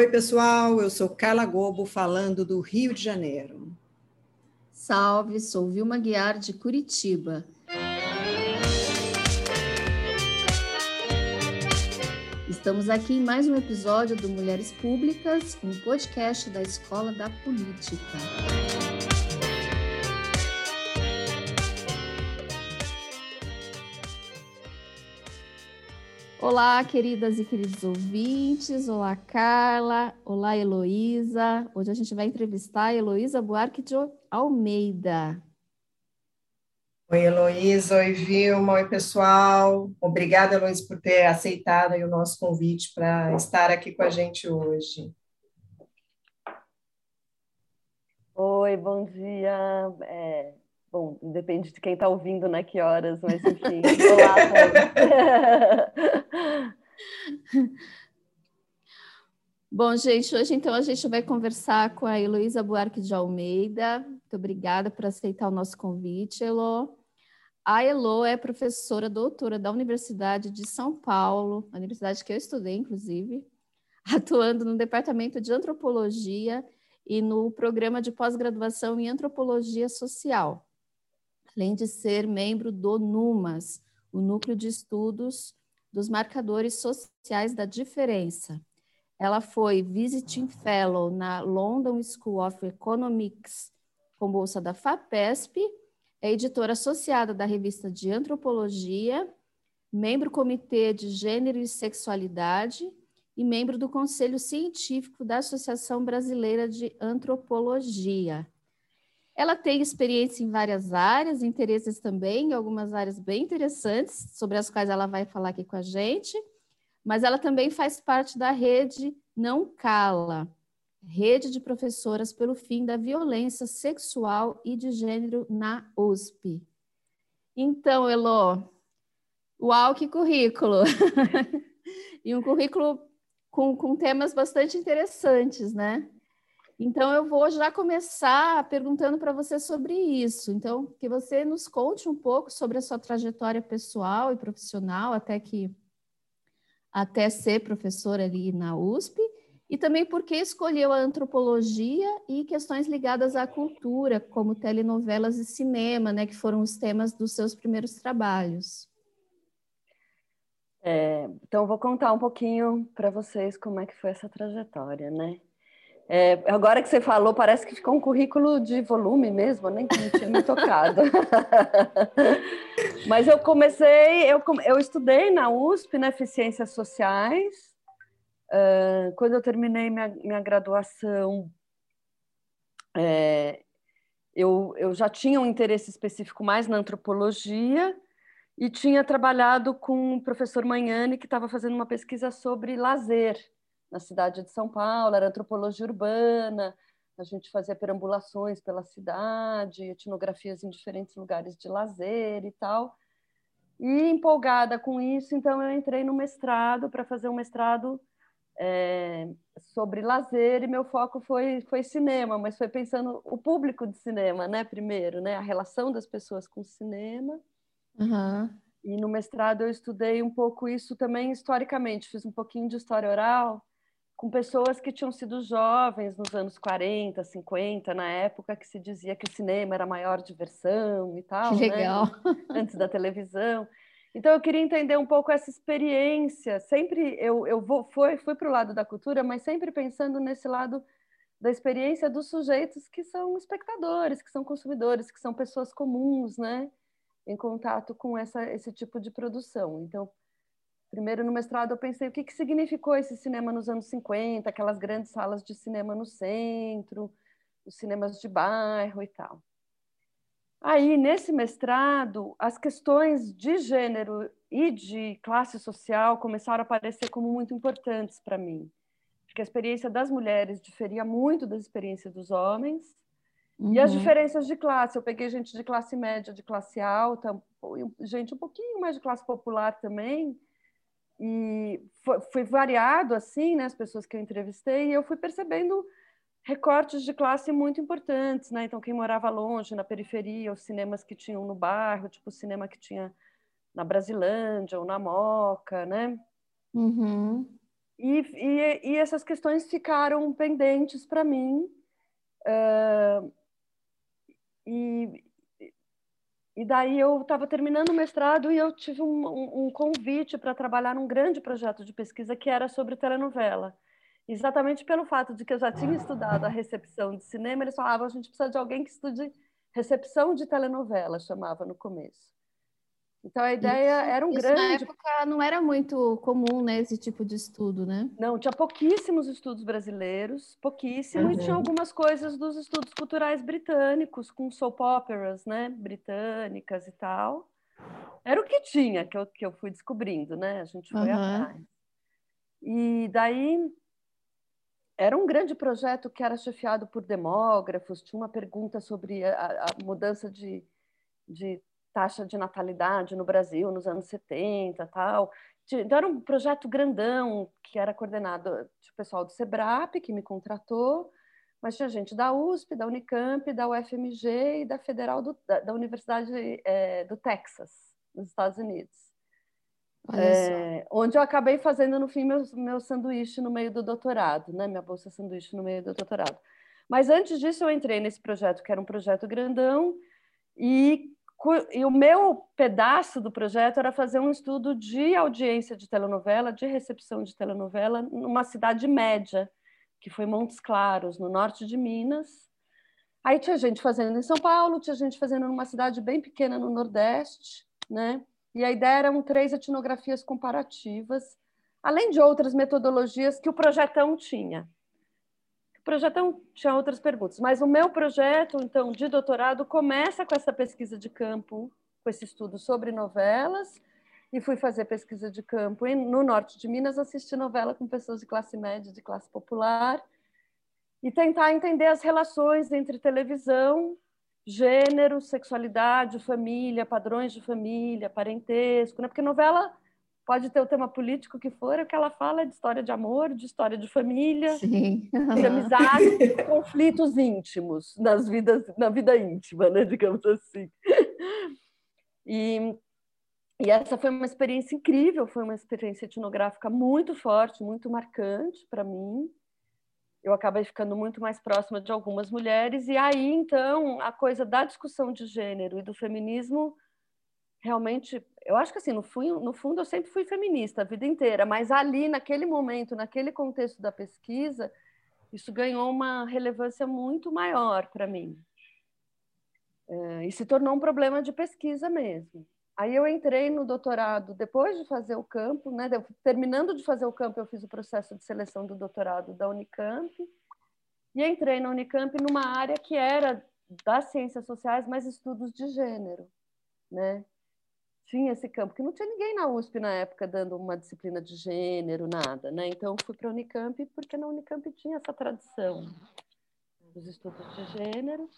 Oi, pessoal, eu sou Carla Gobo, falando do Rio de Janeiro. Salve, sou Vilma Guiar, de Curitiba. Estamos aqui em mais um episódio do Mulheres Públicas, um podcast da Escola da Política. Olá, queridas e queridos ouvintes. Olá, Carla. Olá, Heloísa. Hoje a gente vai entrevistar a Heloísa Buarque de Almeida. Oi, Heloísa. Oi, Vilma. Oi, pessoal. Obrigada, Heloísa, por ter aceitado o nosso convite para estar aqui com a gente hoje. Oi, bom dia. É, Bom, depende de quem está ouvindo, né? Que horas, mas enfim. Olá, Bom, gente, hoje então a gente vai conversar com a Heloísa Buarque de Almeida. Muito obrigada por aceitar o nosso convite, Elo. A Elo é professora doutora da Universidade de São Paulo, a universidade que eu estudei, inclusive, atuando no Departamento de Antropologia e no programa de pós-graduação em Antropologia Social além de ser membro do NUMAS, o Núcleo de Estudos dos Marcadores Sociais da Diferença. Ela foi Visiting Fellow na London School of Economics com bolsa da FAPESP, é editora associada da revista de Antropologia, membro Comitê de Gênero e Sexualidade e membro do Conselho Científico da Associação Brasileira de Antropologia. Ela tem experiência em várias áreas, interesses também, algumas áreas bem interessantes, sobre as quais ela vai falar aqui com a gente, mas ela também faz parte da rede Não Cala, rede de professoras pelo fim da violência sexual e de gênero na USP. Então, Elo, uau, que currículo! e um currículo com, com temas bastante interessantes, né? Então, eu vou já começar perguntando para você sobre isso. Então, que você nos conte um pouco sobre a sua trajetória pessoal e profissional até que até ser professora ali na USP e também por que escolheu a antropologia e questões ligadas à cultura, como telenovelas e cinema, né, que foram os temas dos seus primeiros trabalhos. É, então, vou contar um pouquinho para vocês como é que foi essa trajetória, né? É, agora que você falou, parece que ficou um currículo de volume mesmo, nem que não tinha me tocado. Mas eu comecei, eu, eu estudei na USP, na né, Ciências Sociais. Uh, quando eu terminei minha, minha graduação, é, eu, eu já tinha um interesse específico mais na antropologia e tinha trabalhado com o professor Manhani, que estava fazendo uma pesquisa sobre lazer na cidade de São Paulo, era antropologia urbana, a gente fazia perambulações pela cidade, etnografias em diferentes lugares de lazer e tal. E empolgada com isso, então eu entrei no mestrado para fazer um mestrado é, sobre lazer e meu foco foi, foi cinema, mas foi pensando o público de cinema, né? Primeiro, né? A relação das pessoas com o cinema. Uhum. E no mestrado eu estudei um pouco isso também historicamente, fiz um pouquinho de história oral com pessoas que tinham sido jovens nos anos 40, 50, na época que se dizia que o cinema era a maior diversão e tal, né? legal. Né? antes da televisão. Então eu queria entender um pouco essa experiência. Sempre eu, eu vou, fui, fui para o lado da cultura, mas sempre pensando nesse lado da experiência dos sujeitos que são espectadores, que são consumidores, que são pessoas comuns, né? Em contato com essa, esse tipo de produção. Então, Primeiro, no mestrado, eu pensei o que, que significou esse cinema nos anos 50, aquelas grandes salas de cinema no centro, os cinemas de bairro e tal. Aí, nesse mestrado, as questões de gênero e de classe social começaram a aparecer como muito importantes para mim. Porque a experiência das mulheres diferia muito da experiência dos homens. Uhum. E as uhum. diferenças de classe. Eu peguei gente de classe média, de classe alta, gente um pouquinho mais de classe popular também e foi, foi, variado assim, né, as pessoas que eu entrevistei, e eu fui percebendo recortes de classe muito importantes, né? Então quem morava longe, na periferia, os cinemas que tinham no bairro, tipo o cinema que tinha na Brasilândia ou na Moca, né? Uhum. e, e, e, essas questões ficaram pendentes para mim. Uh, e, e daí eu estava terminando o mestrado e eu tive um, um, um convite para trabalhar num grande projeto de pesquisa que era sobre telenovela. Exatamente pelo fato de que eu já tinha estudado a recepção de cinema, eles falavam a gente precisa de alguém que estude recepção de telenovela, chamava no começo. Então a ideia isso, era um isso grande. Na época não era muito comum, né, esse tipo de estudo, né? Não, tinha pouquíssimos estudos brasileiros, pouquíssimo, uhum. e tinha algumas coisas dos estudos culturais britânicos, com soap operas, né, britânicas e tal. Era o que tinha, que eu, que eu fui descobrindo, né? A gente foi uhum. atrás. E daí era um grande projeto que era chefiado por demógrafos, tinha uma pergunta sobre a, a mudança de, de taxa de natalidade no Brasil nos anos 70 tal. Então, era um projeto grandão que era coordenado o pessoal do SEBRAP, que me contratou, mas tinha gente da USP, da Unicamp, da UFMG e da Federal do, da, da, Universidade é, do Texas, nos Estados Unidos. É, onde eu acabei fazendo, no fim, meu, meu sanduíche no meio do doutorado, né? minha bolsa sanduíche no meio do doutorado. Mas antes disso, eu entrei nesse projeto, que era um projeto grandão, e e o meu pedaço do projeto era fazer um estudo de audiência de telenovela, de recepção de telenovela, numa cidade média, que foi Montes Claros, no norte de Minas. Aí tinha gente fazendo em São Paulo, tinha gente fazendo numa cidade bem pequena no Nordeste, né? E a ideia eram três etnografias comparativas, além de outras metodologias que o projetão tinha. Projeto tinha outras perguntas, mas o meu projeto, então, de doutorado, começa com essa pesquisa de campo, com esse estudo sobre novelas, e fui fazer pesquisa de campo no norte de Minas, assistir novela com pessoas de classe média, de classe popular, e tentar entender as relações entre televisão, gênero, sexualidade, família, padrões de família, parentesco, né? porque novela pode ter o tema político que for, o que ela fala é de história de amor, de história de família, Sim. de amizade, de conflitos íntimos nas vidas, na vida íntima, né, digamos assim. E, e essa foi uma experiência incrível, foi uma experiência etnográfica muito forte, muito marcante para mim. Eu acabei ficando muito mais próxima de algumas mulheres, e aí então a coisa da discussão de gênero e do feminismo realmente, eu acho que assim, no fundo, no fundo eu sempre fui feminista a vida inteira, mas ali, naquele momento, naquele contexto da pesquisa, isso ganhou uma relevância muito maior para mim. É, e se tornou um problema de pesquisa mesmo. Aí eu entrei no doutorado, depois de fazer o campo, né, terminando de fazer o campo, eu fiz o processo de seleção do doutorado da Unicamp, e entrei na Unicamp numa área que era das ciências sociais, mas estudos de gênero, né? Tinha esse campo, que não tinha ninguém na USP na época dando uma disciplina de gênero, nada, né? Então fui para a Unicamp porque na Unicamp tinha essa tradição dos estudos de gênero.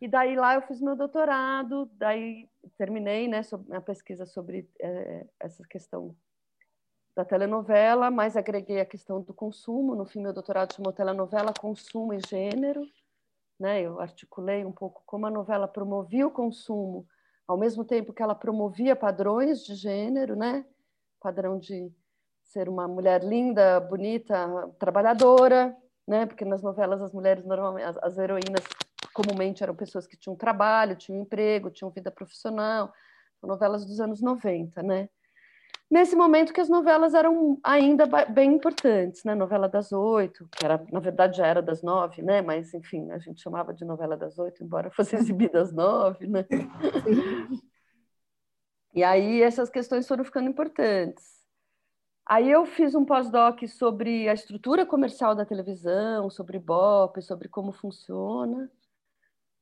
E daí lá eu fiz meu doutorado, daí terminei, né, a pesquisa sobre é, essa questão da telenovela, mas agreguei a questão do consumo. No fim, meu doutorado chamou telenovela, consumo e gênero. Né? Eu articulei um pouco como a novela promovia o consumo ao mesmo tempo que ela promovia padrões de gênero, né? Padrão de ser uma mulher linda, bonita, trabalhadora, né? Porque nas novelas as mulheres normalmente as, as heroínas comumente eram pessoas que tinham trabalho, tinham emprego, tinham vida profissional, novelas dos anos 90, né? Nesse momento que as novelas eram ainda bem importantes, né? Novela das oito, que era, na verdade já era das nove, né? Mas, enfim, a gente chamava de novela das oito, embora fosse exibida às nove, né? E aí essas questões foram ficando importantes. Aí eu fiz um pós-doc sobre a estrutura comercial da televisão, sobre BOP, sobre como funciona.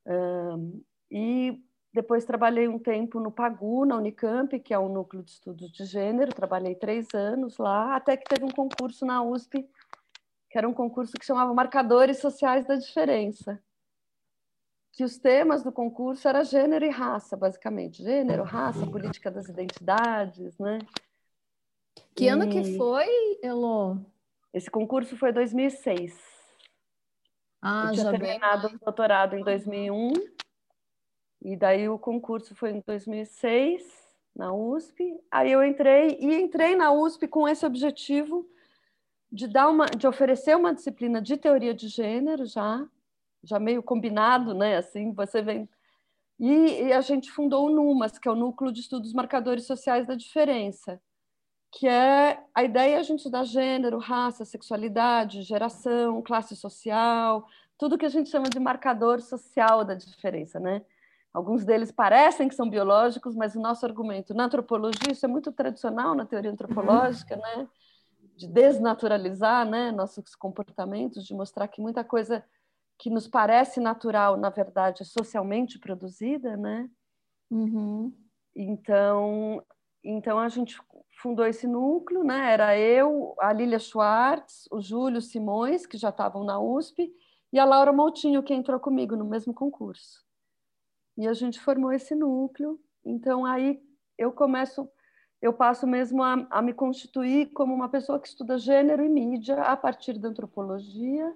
Um, e depois trabalhei um tempo no Pagu, na Unicamp, que é um núcleo de estudos de gênero. Trabalhei três anos lá, até que teve um concurso na USP, que era um concurso que chamava Marcadores Sociais da Diferença. Que os temas do concurso era gênero e raça, basicamente. Gênero, raça, política das identidades, né? Que e... ano que foi, Elo? Esse concurso foi 2006. Ah, Eu tinha já terminado bem. o doutorado em 2001 e daí o concurso foi em 2006, na USP. Aí eu entrei, e entrei na USP com esse objetivo de dar uma, de oferecer uma disciplina de teoria de gênero já, já meio combinado, né? Assim, você vem e, e a gente fundou o NUMAS, que é o Núcleo de Estudos Marcadores Sociais da Diferença, que é a ideia a gente dar gênero, raça, sexualidade, geração, classe social, tudo que a gente chama de marcador social da diferença, né? Alguns deles parecem que são biológicos, mas o nosso argumento na antropologia, isso é muito tradicional na teoria antropológica, né? De desnaturalizar, né, nossos comportamentos, de mostrar que muita coisa que nos parece natural, na verdade, é socialmente produzida, né? Uhum. Então, então a gente fundou esse núcleo, né? Era eu, a Lilia Schwartz, o Júlio Simões, que já estavam na USP, e a Laura Moutinho, que entrou comigo no mesmo concurso. E a gente formou esse núcleo. Então aí eu começo, eu passo mesmo a, a me constituir como uma pessoa que estuda gênero e mídia a partir da antropologia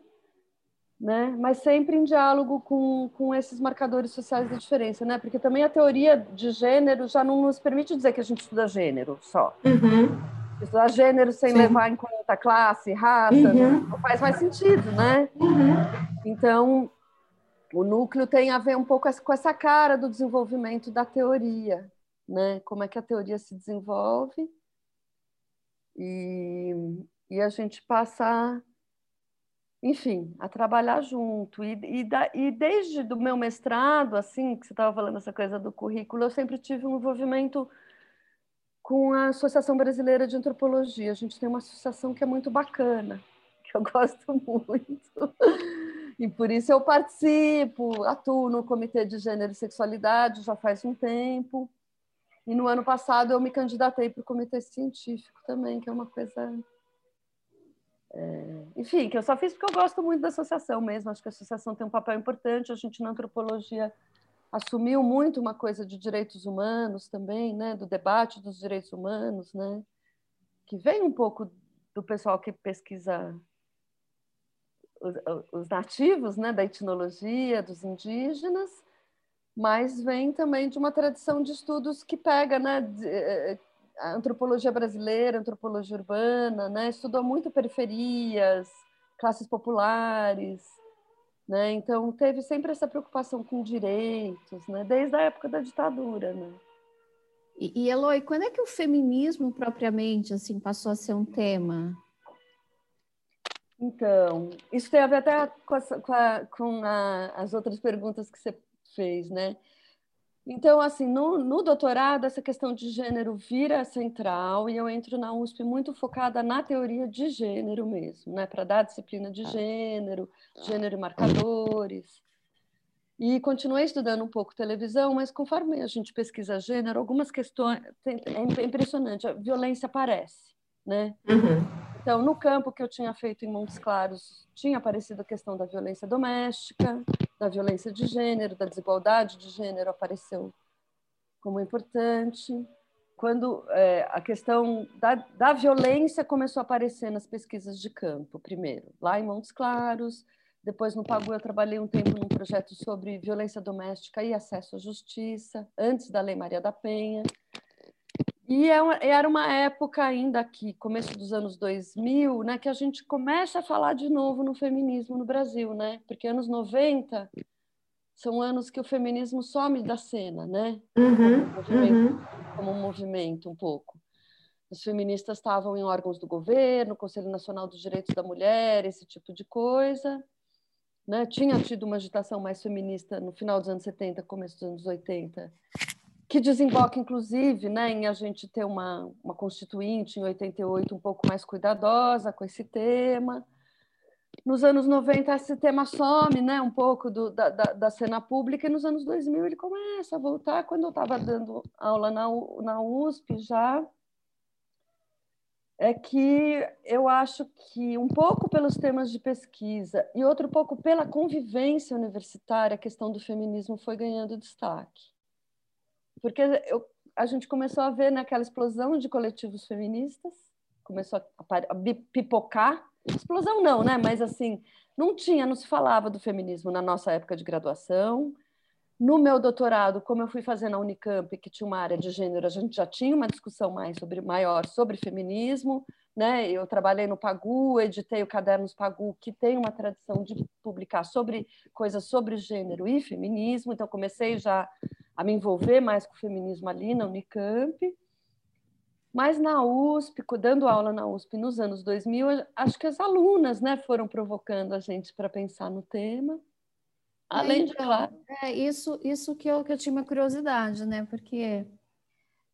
né? mas sempre em diálogo com, com esses marcadores sociais da diferença, né? porque também a teoria de gênero já não nos permite dizer que a gente estuda gênero só. Uhum. Estudar gênero sem Sim. levar em conta classe, raça, uhum. não faz mais sentido, né? Uhum. Então, o núcleo tem a ver um pouco com essa cara do desenvolvimento da teoria, né? Como é que a teoria se desenvolve e, e a gente passa enfim, a trabalhar junto. E, e, da, e desde do meu mestrado, assim, que você estava falando essa coisa do currículo, eu sempre tive um envolvimento com a Associação Brasileira de Antropologia. A gente tem uma associação que é muito bacana, que eu gosto muito. E por isso eu participo, atuo no Comitê de Gênero e Sexualidade já faz um tempo. E no ano passado eu me candidatei para o Comitê Científico também, que é uma coisa é, enfim, que eu só fiz porque eu gosto muito da associação mesmo. Acho que a associação tem um papel importante. A gente na antropologia assumiu muito uma coisa de direitos humanos também, né? Do debate dos direitos humanos, né? Que vem um pouco do pessoal que pesquisa os, os nativos, né? Da etnologia, dos indígenas, mas vem também de uma tradição de estudos que pega, né? De, a antropologia brasileira, a antropologia urbana, né? estudou muito periferias, classes populares, né? então teve sempre essa preocupação com direitos, né? desde a época da ditadura. Né? E, e Eloy, quando é que o feminismo propriamente assim passou a ser um tema? Então, isso tem a ver até com, a, com, a, com a, as outras perguntas que você fez, né? Então, assim, no, no, doutorado, essa questão de gênero vira central e eu entro na USP muito focada na teoria de gênero mesmo, né? Para dar disciplina de gênero, gênero e marcadores. E continuei estudando um pouco televisão, mas conforme a gente pesquisa gênero, algumas questões. É impressionante, a violência aparece, né? Uhum. Então, no campo que eu tinha feito em Montes Claros, tinha aparecido a questão da violência doméstica, da violência de gênero, da desigualdade de gênero apareceu como importante. Quando é, a questão da, da violência começou a aparecer nas pesquisas de campo, primeiro, lá em Montes Claros, depois no Pagu eu trabalhei um tempo num projeto sobre violência doméstica e acesso à justiça, antes da Lei Maria da Penha. E é era uma época ainda aqui, começo dos anos 2000, né, que a gente começa a falar de novo no feminismo no Brasil, né? Porque anos 90 são anos que o feminismo some da cena, né? Uhum, como, movimento, uhum. como um movimento um pouco. Os feministas estavam em órgãos do governo, Conselho Nacional dos Direitos da Mulher, esse tipo de coisa. Né? Tinha tido uma agitação mais feminista no final dos anos 70, começo dos anos 80, que desemboca, inclusive, né, em a gente ter uma, uma constituinte em 88 um pouco mais cuidadosa com esse tema. Nos anos 90, esse tema some né, um pouco do, da, da, da, cena pública, e nos anos 2000 ele começa a voltar. Quando eu estava dando aula na, na USP já, é que eu acho que um pouco pelos temas de pesquisa e outro pouco pela convivência universitária, a questão do feminismo foi ganhando destaque porque eu, a gente começou a ver naquela explosão de coletivos feministas, começou a, pipocar, explosão não, né? Mas assim, não tinha, não se falava do feminismo na nossa época de graduação. No meu doutorado, como eu fui fazer na Unicamp, que tinha uma área de gênero, a gente já tinha uma discussão mais sobre maior sobre feminismo, né? Eu trabalhei no Pagu, editei o Cadernos Pagu, que tem uma tradição de publicar sobre coisas sobre gênero e feminismo, então comecei já a me envolver mais com o feminismo ali na Unicamp. Mas na USP, dando aula na USP nos anos 2000, acho que as alunas né, foram provocando a gente para pensar no tema. Além então, de, claro. É, isso, isso que eu, que eu tinha uma curiosidade, né? Porque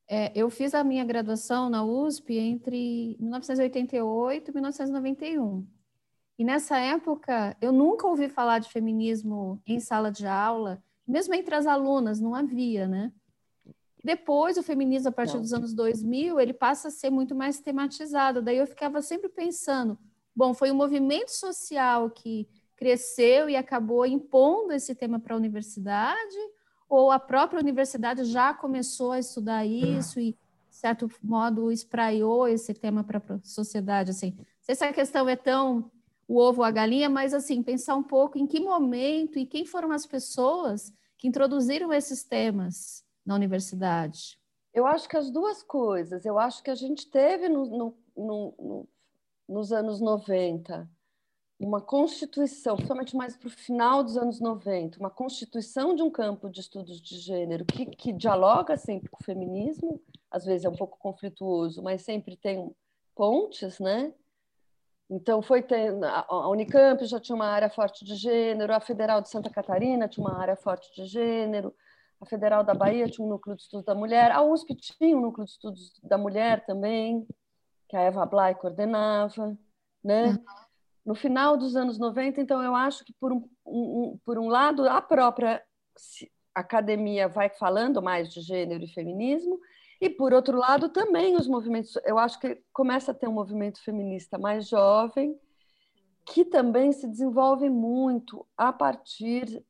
é, eu fiz a minha graduação na USP entre 1988 e 1991. E nessa época, eu nunca ouvi falar de feminismo em sala de aula, mesmo entre as alunas, não havia, né? Depois, o feminismo, a partir não. dos anos 2000, ele passa a ser muito mais tematizado. Daí eu ficava sempre pensando, bom, foi um movimento social que cresceu e acabou impondo esse tema para a universidade, ou a própria universidade já começou a estudar isso e, de certo modo, espraiou esse tema para a sociedade? Assim, se a questão é tão o ovo ou a galinha, mas assim, pensar um pouco em que momento e quem foram as pessoas que introduziram esses temas na universidade. Eu acho que as duas coisas. Eu acho que a gente teve no, no, no, nos anos 90 uma constituição, principalmente mais para o final dos anos 90, uma constituição de um campo de estudos de gênero que, que dialoga sempre com o feminismo, às vezes é um pouco conflituoso, mas sempre tem pontes, né? Então foi a Unicamp já tinha uma área forte de gênero, a Federal de Santa Catarina tinha uma área forte de gênero, a Federal da Bahia tinha um núcleo de estudos da mulher, a USP tinha um núcleo de estudos da mulher também, que a Eva Blay coordenava, né? Uhum no final dos anos 90, então eu acho que, por um, um, por um lado, a própria academia vai falando mais de gênero e feminismo, e, por outro lado, também os movimentos. Eu acho que começa a ter um movimento feminista mais jovem, que também se desenvolve muito a partir,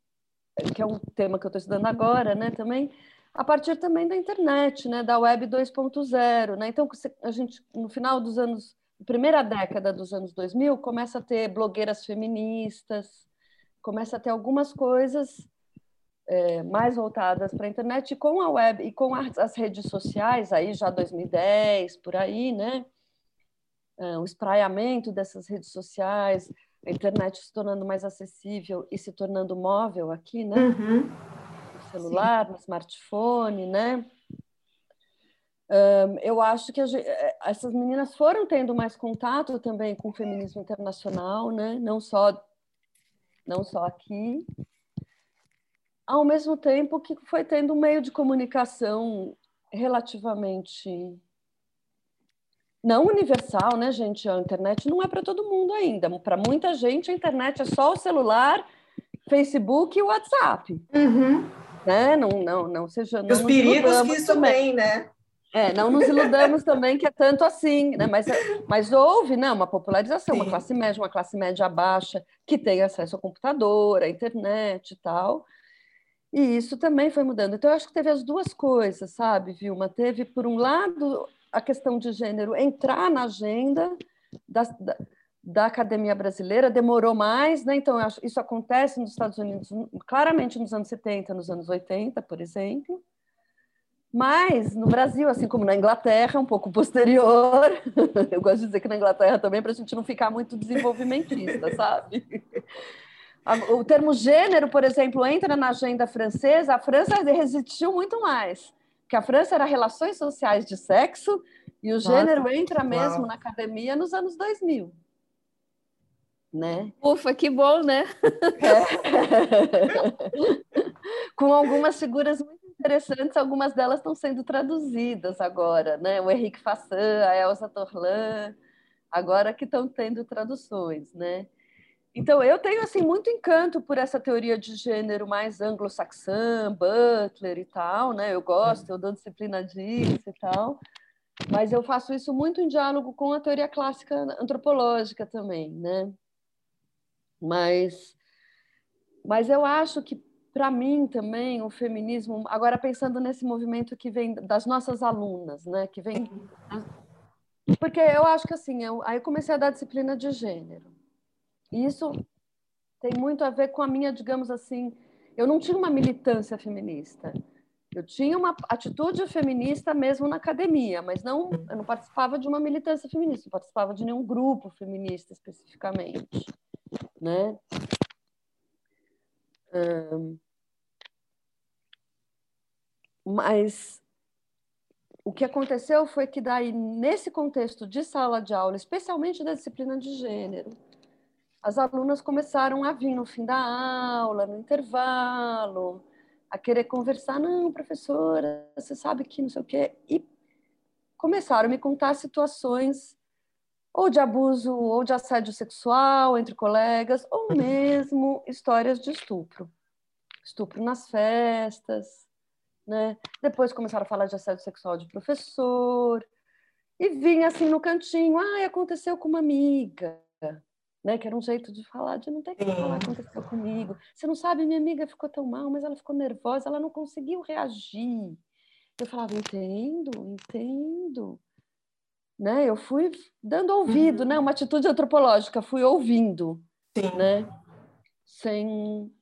que é um tema que eu estou estudando agora, né, também, a partir também da internet, né, da web 2.0, né? Então a gente no final dos anos primeira década dos anos 2000, começa a ter blogueiras feministas, começa a ter algumas coisas é, mais voltadas para a internet e com a web e com as, as, redes sociais, aí já 2010, por aí, né? É, o espraiamento dessas redes sociais, a internet se tornando mais acessível e se tornando móvel aqui, né? Uhum. No celular, Sim. no smartphone, né? Um, eu acho que gente, eh, essas meninas foram tendo mais contato também com o feminismo internacional, né? não, só, não só aqui, ao mesmo tempo que foi tendo um meio de comunicação relativamente não universal, né, gente? A internet não é para todo mundo ainda. Para muita gente, a internet é só o celular, Facebook e WhatsApp. Uhum. Né? Não, não, não seja. Os perigos que isso também, né? É, não nos iludamos também que é tanto assim, né? mas, mas houve né, uma popularização, Sim. uma classe média, uma classe média baixa, que tem acesso ao computador, à internet e tal. E isso também foi mudando. Então, eu acho que teve as duas coisas, sabe, Vilma? Teve, por um lado, a questão de gênero entrar na agenda da, da, da academia brasileira, demorou mais, né? Então, isso acontece nos Estados Unidos claramente nos anos 70, nos anos 80, por exemplo mas no Brasil, assim como na Inglaterra, um pouco posterior, eu gosto de dizer que na Inglaterra também, para a gente não ficar muito desenvolvimentista, sabe? O termo gênero, por exemplo, entra na agenda francesa, a França resistiu muito mais, porque a França era relações sociais de sexo e o Nossa, gênero entra mesmo uau. na academia nos anos 2000. Né? Ufa, que bom, né? É. Com algumas figuras muito interessantes, algumas delas estão sendo traduzidas agora, né? O Henrique Fassan, a Elsa Torlan, agora que estão tendo traduções, né? Então, eu tenho assim muito encanto por essa teoria de gênero mais anglo-saxã, Butler e tal, né? Eu gosto, eu dou disciplina disso e tal. Mas eu faço isso muito em diálogo com a teoria clássica antropológica também, né? Mas mas eu acho que para mim também o feminismo, agora pensando nesse movimento que vem das nossas alunas, né, que vem porque eu acho que assim, eu, aí eu comecei a dar disciplina de gênero. E isso tem muito a ver com a minha, digamos assim, eu não tinha uma militância feminista. Eu tinha uma atitude feminista mesmo na academia, mas não, eu não participava de uma militância feminista, não participava de nenhum grupo feminista especificamente, né? mas o que aconteceu foi que daí nesse contexto de sala de aula, especialmente da disciplina de gênero, as alunas começaram a vir no fim da aula, no intervalo, a querer conversar, não, professora, você sabe que não sei o quê, e começaram a me contar situações ou de abuso ou de assédio sexual entre colegas, ou mesmo histórias de estupro. Estupro nas festas, né? Depois começaram a falar de assédio sexual de professor, e vinha assim no cantinho, ah, aconteceu com uma amiga, né? Que era um jeito de falar, de não ter que falar, aconteceu comigo. Você não sabe, minha amiga ficou tão mal, mas ela ficou nervosa, ela não conseguiu reagir. Eu falava, entendo, entendo. Né? Eu fui dando ouvido, uhum. né? Uma atitude antropológica, fui ouvindo, Sim. né? Sem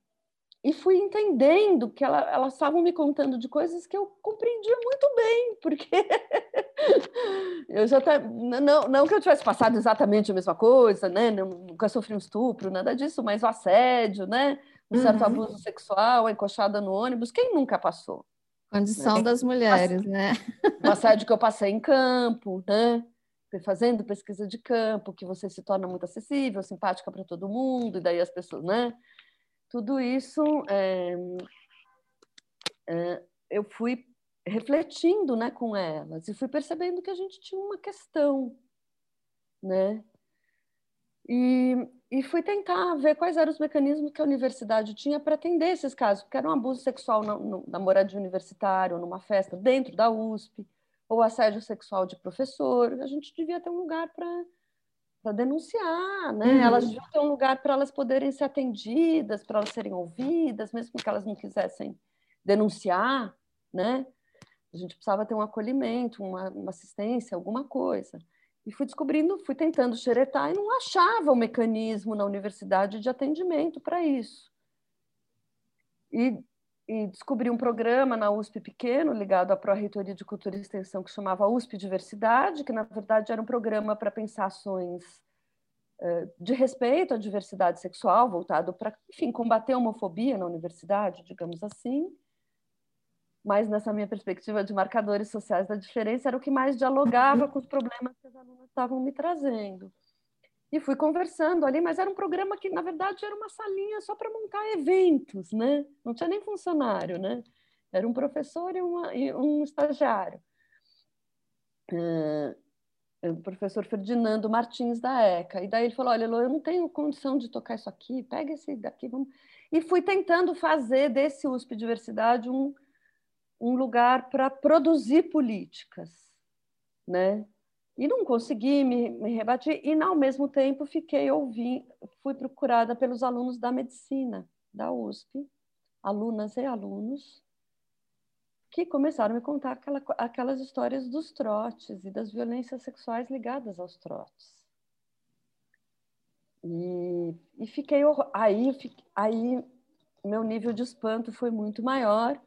e fui entendendo que ela, elas estavam me contando de coisas que eu compreendia muito bem, porque eu já tá, não, não que eu tivesse passado exatamente a mesma coisa, né? Nunca sofri um estupro, nada disso, mas o assédio, né? Um certo uhum. abuso sexual, encoxada no ônibus, quem nunca passou? Condição né? das mulheres, né? O assédio que eu passei em campo, né? Fazendo pesquisa de campo, que você se torna muito acessível, simpática para todo mundo, e daí as pessoas, né? Tudo isso é, é, eu fui refletindo né, com elas e fui percebendo que a gente tinha uma questão, né? E, e fui tentar ver quais eram os mecanismos que a universidade tinha para atender esses casos, porque era um abuso sexual na, na moradia universitária, ou numa festa dentro da USP, ou assédio sexual de professor. A gente devia ter um lugar para para denunciar, né? Uhum. Elas deviam ter um lugar para elas poderem ser atendidas, para elas serem ouvidas, mesmo que elas não quisessem denunciar, né? A gente precisava ter um acolhimento, uma, uma assistência, alguma coisa. E fui descobrindo, fui tentando xeretar e não achava o mecanismo na universidade de atendimento para isso. E, e, descobri um programa na USP pequeno, ligado à Pró-Reitoria de Cultura e Extensão, que chamava USP Diversidade, que na verdade era um programa para pensar ações uh, de respeito à diversidade sexual, voltado para, enfim, combater a homofobia na universidade, digamos assim. Mas nessa minha perspectiva de marcadores sociais da diferença, era o que mais dialogava com os problemas que as alunas estavam me trazendo e fui conversando ali, mas era um programa que, na verdade, era uma salinha só para montar eventos, né? Não tinha nem funcionário, né? Era um professor e, uma, e um estagiário. Uh, o professor Ferdinando Martins da ECA. E daí ele falou, olha, Elô, eu não tenho condição de tocar isso aqui, pega esse daqui, vamos... E fui tentando fazer desse USP Diversidade um, um lugar para produzir políticas, né? E não consegui me, me rebater, e ao mesmo tempo fiquei ouvindo, fui procurada pelos alunos da medicina da USP, alunas e alunos, que começaram a me contar aquela, aquelas histórias dos trotes e das violências sexuais ligadas aos trotes. E, e fiquei aí, aí meu nível de espanto foi muito maior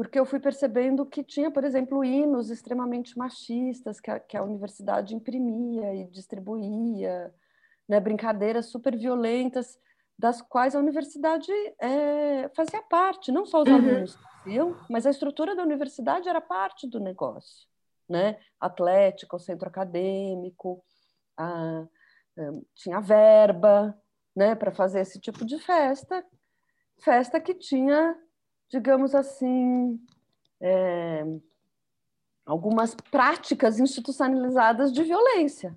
porque eu fui percebendo que tinha, por exemplo, hinos extremamente machistas que a, que a universidade imprimia e distribuía, né, brincadeiras super violentas, das quais a universidade é, fazia parte, não só os uhum. alunos faziam, mas a estrutura da universidade era parte do negócio, né? Atlético, centro acadêmico, a, a, tinha verba, né, para fazer esse tipo de festa, festa que tinha digamos assim, é, algumas práticas institucionalizadas de violência,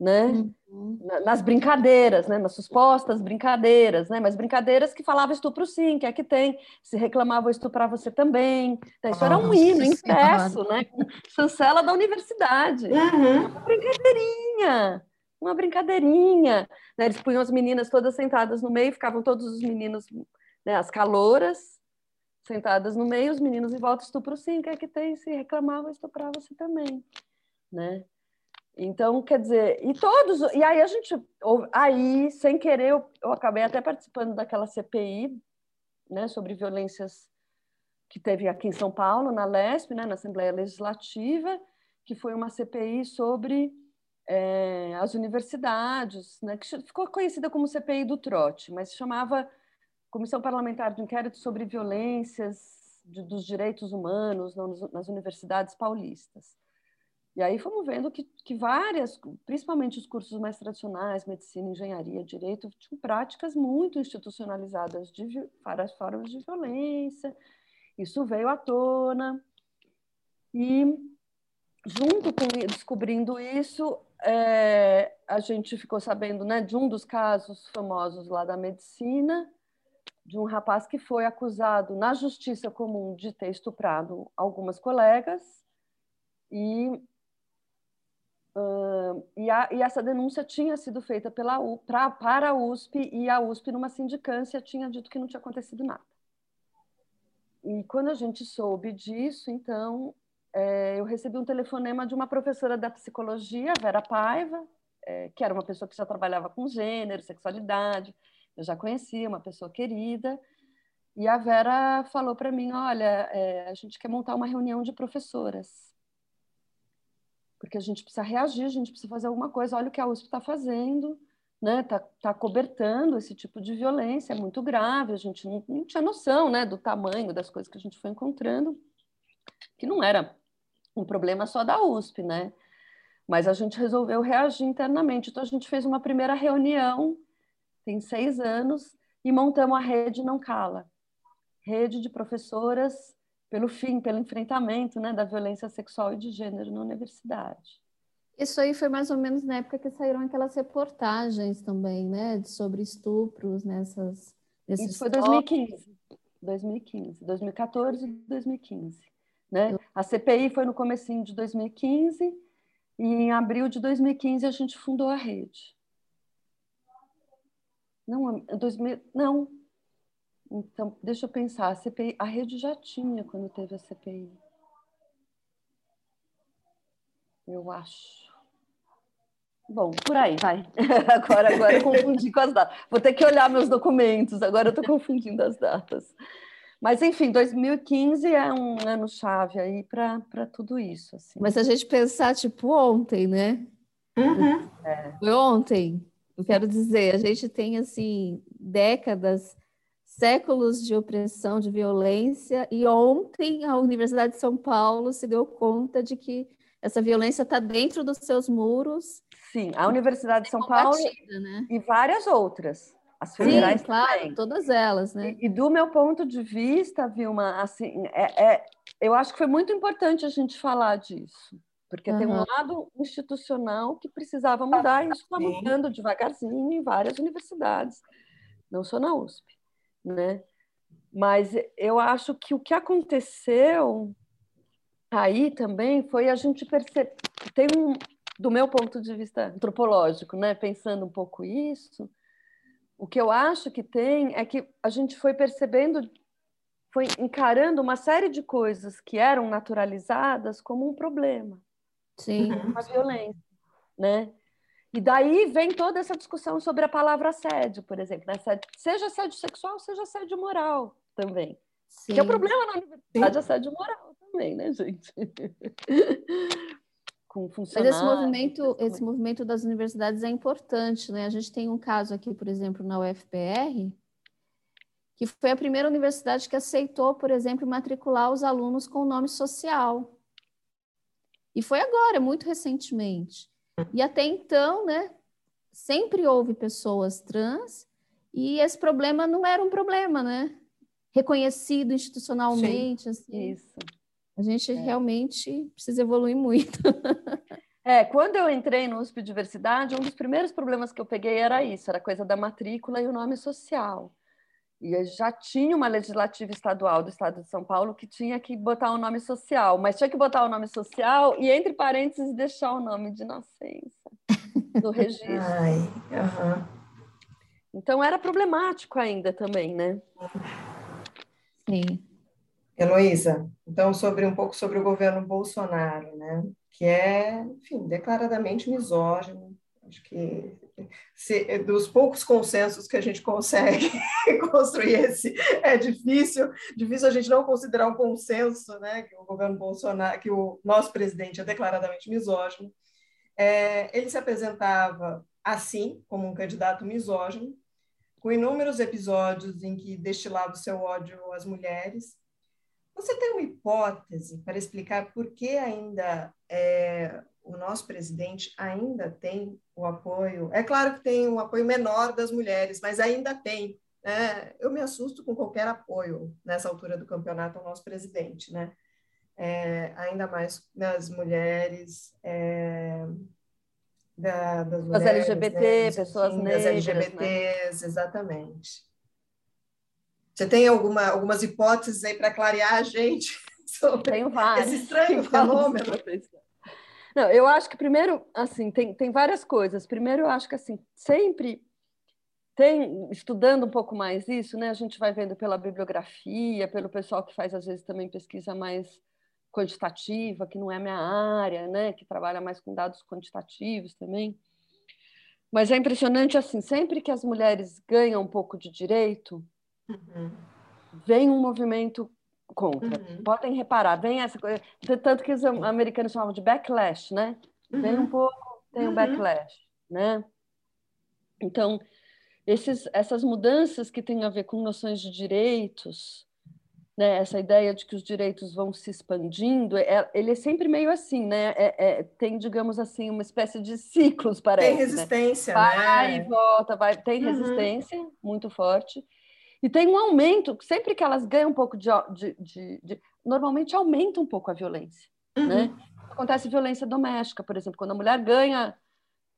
né? Uhum. Nas brincadeiras, né? Nas supostas brincadeiras, né? Mas brincadeiras que falavam estupro sim, que é que tem. Se reclamava estuprar você também. Então, isso era um hino impresso, né? Chancela da universidade. Uhum. Uma brincadeirinha uma brincadeirinha. Né? Eles punham as meninas todas sentadas no meio, ficavam todos os meninos, né, as caloras, sentadas no meio, os meninos em volta, estupro sim, quer que tem, se reclamava, estuprar você também, né? Então, quer dizer, e todos, e aí a gente, aí, sem querer, eu, eu acabei até participando daquela CPI, né, sobre violências que teve aqui em São Paulo, na LESP, né, na Assembleia Legislativa, que foi uma CPI sobre é, as universidades, né, que ficou conhecida como CPI do trote, mas se chamava Comissão Parlamentar de Inquérito sobre Violências de, dos Direitos Humanos nas universidades paulistas. E aí fomos vendo que, que várias, principalmente os cursos mais tradicionais, medicina, engenharia, direito, tinham práticas muito institucionalizadas de várias formas de violência. Isso veio à tona. E, junto com descobrindo isso, é, a gente ficou sabendo né, de um dos casos famosos lá da medicina, de um rapaz que foi acusado na justiça comum de ter estuprado algumas colegas e Uh, e, a, e, essa denúncia tinha sido feita pela U, pra, para a USP e a USP, numa sindicância, tinha dito que não tinha acontecido nada. E quando a gente soube disso, então, é, eu recebi um telefonema de uma professora da psicologia, Vera Paiva, é, que era uma pessoa que já trabalhava com gênero, sexualidade, eu já conhecia, uma pessoa querida. E a Vera falou para mim: Olha, é, a gente quer montar uma reunião de professoras porque a gente precisa reagir, a gente precisa fazer alguma coisa. Olha o que a USP está fazendo, né? Está tá cobertando esse tipo de violência, é muito grave. A gente não, não, tinha noção, né, do tamanho das coisas que a gente foi encontrando, que não era um problema só da USP, né? Mas a gente resolveu reagir internamente. Então a gente fez uma primeira reunião, tem seis anos, e montamos a rede Não Cala, rede de professoras pelo fim, pelo enfrentamento né, da violência sexual e de gênero na universidade. Isso aí foi mais ou menos na época que saíram aquelas reportagens também, né, sobre estupros nessas. Isso foi 2015, 2015, 2014 e 2015, né? A CPI foi no comecinho de 2015 e em abril de 2015 a gente fundou a rede. Não, 2000, não, então, deixa eu pensar, a CPI, a rede já tinha quando teve a CPI. Eu acho. Bom, por aí, vai. Agora, agora eu confundi com as datas. Vou ter que olhar meus documentos, agora eu estou confundindo as datas. Mas, enfim, 2015 é um ano-chave aí para tudo isso. Assim. Mas se a gente pensar, tipo, ontem, né? Uhum. É. Foi ontem. Eu quero dizer, a gente tem, assim, décadas séculos de opressão, de violência, e ontem a Universidade de São Paulo se deu conta de que essa violência está dentro dos seus muros. Sim, a Universidade de São Paulo né? e várias outras. As federais Sim, claro, também. todas elas, né? E, e, do meu ponto de vista, Vilma, assim, é, é, eu acho que foi muito importante a gente falar disso, porque uhum. tem um lado institucional que precisava mudar, e isso está mudando devagarzinho em várias universidades, não só na USP né? Mas eu acho que o que aconteceu aí também foi a gente perceber. Tem um, do meu ponto de vista antropológico, né? Pensando um pouco isso, o que eu acho que tem é que a gente foi percebendo, foi encarando uma série de coisas que eram naturalizadas como um problema. Sim. Uma violência, né? E daí vem toda essa discussão sobre a palavra assédio, por exemplo. Né? Seja assédio sexual, seja assédio moral também. Sim. Que é o problema na universidade, Sim. assédio moral também, né, gente? Com funcionários. Mas esse movimento, esse movimento das universidades é importante, né? A gente tem um caso aqui, por exemplo, na UFPR, que foi a primeira universidade que aceitou, por exemplo, matricular os alunos com nome social. E foi agora, muito recentemente. E até então, né, sempre houve pessoas trans e esse problema não era um problema, né? Reconhecido institucionalmente, Sim, assim. Isso. A gente é. realmente precisa evoluir muito. É, quando eu entrei no USP Diversidade, um dos primeiros problemas que eu peguei era isso, era a coisa da matrícula e o nome social. E já tinha uma legislativa estadual do estado de São Paulo que tinha que botar o um nome social, mas tinha que botar o um nome social e, entre parênteses, deixar o nome de nascença no registro. Ai, uhum. Então era problemático ainda também, né? Sim. Heloísa, então sobre um pouco sobre o governo Bolsonaro, né? Que é, enfim, declaradamente misógino, Acho que se, dos poucos consensos que a gente consegue construir esse, é difícil, difícil a gente não considerar um consenso, né, que o governo Bolsonaro, que o nosso presidente é declaradamente misógino. É, ele se apresentava assim, como um candidato misógino, com inúmeros episódios em que destilava o seu ódio às mulheres. Você tem uma hipótese para explicar por que ainda é, o nosso presidente ainda tem o apoio? É claro que tem um apoio menor das mulheres, mas ainda tem. Né? Eu me assusto com qualquer apoio nessa altura do campeonato ao nosso presidente, né? É, ainda mais das mulheres. É, da, das mulheres, As LGBT, né? pessoas Sim, negras. LGBTs, né? exatamente. Você tem alguma, algumas hipóteses aí para clarear a gente sobre Tenho várias. esse estranho fenômeno? Não, eu acho que primeiro, assim, tem, tem várias coisas. Primeiro, eu acho que assim, sempre tem, estudando um pouco mais isso, né? A gente vai vendo pela bibliografia, pelo pessoal que faz às vezes também pesquisa mais quantitativa, que não é minha área, né, que trabalha mais com dados quantitativos também. Mas é impressionante assim, sempre que as mulheres ganham um pouco de direito, uhum. vem um movimento contra. Uhum. Podem reparar, vem essa coisa, tanto que os americanos chamam de backlash, né? Vem um uhum. pouco, tem um backlash, né? Então, esses, essas mudanças que têm a ver com noções de direitos, né, essa ideia de que os direitos vão se expandindo, é, ele é sempre meio assim, né? É, é, tem, digamos assim, uma espécie de ciclos, parece. Tem né? resistência, né? Vai e volta, vai, tem uhum. resistência uhum. muito forte. E tem um aumento, sempre que elas ganham um pouco de. de, de, de normalmente aumenta um pouco a violência. Uhum. Né? Acontece violência doméstica, por exemplo, quando a mulher ganha,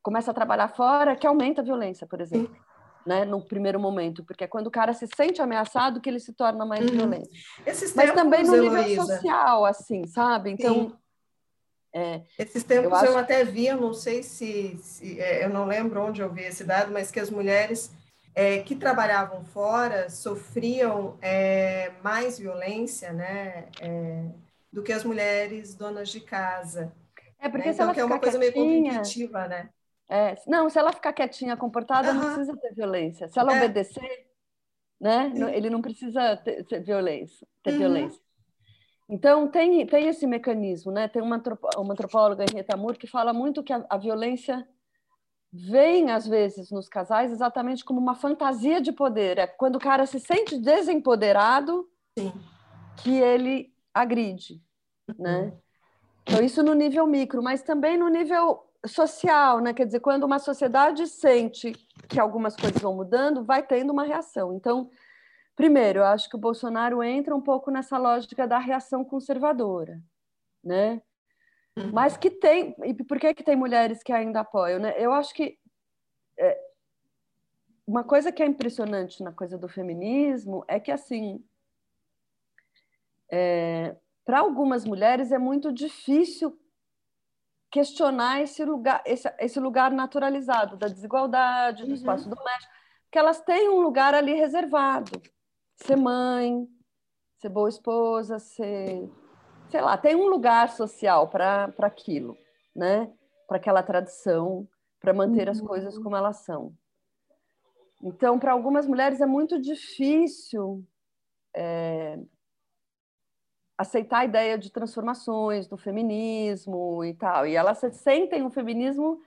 começa a trabalhar fora, que aumenta a violência, por exemplo. Uhum né, no primeiro momento, porque é quando o cara se sente ameaçado que ele se torna mais uhum. violento. Esses Mas também no nível Heloísa. social, assim, sabe? Então. É, Esses tempos eu, acho... eu, até vi, não sei se, se é, eu não lembro onde eu vi esse dado, mas que as mulheres é, que trabalhavam fora sofriam é, mais violência, né, é, do que as mulheres donas de casa. É porque né? então, que é uma coisa quietinha, meio competitiva, né? É, não, se ela ficar quietinha, comportada, uhum. não precisa ter violência. Se ela é. obedecer, né, ele não precisa ter, ter violência. Ter uhum. violência. Então, tem, tem esse mecanismo, né? Tem uma, uma antropóloga, Henrietta Moore, que fala muito que a, a violência vem, às vezes, nos casais exatamente como uma fantasia de poder. É quando o cara se sente desempoderado Sim. que ele agride, né? Uhum. Então, isso no nível micro, mas também no nível social, né? Quer dizer, quando uma sociedade sente que algumas coisas vão mudando, vai tendo uma reação. Então, primeiro, eu acho que o Bolsonaro entra um pouco nessa lógica da reação conservadora, né? Uhum. Mas que tem, e por que que tem mulheres que ainda apoiam, né? Eu acho que é, uma coisa que é impressionante na coisa do feminismo é que assim, é, para algumas mulheres é muito difícil questionar esse lugar, esse, esse lugar naturalizado da desigualdade, do uhum. espaço doméstico, porque elas têm um lugar ali reservado. Ser mãe, ser boa esposa, ser. Sei lá, tem um lugar social para aquilo, né? Para aquela tradição, para manter uhum. as coisas como elas são. Então, para algumas mulheres é muito difícil é, aceitar a ideia de transformações do feminismo e tal. E elas sentem o feminismo,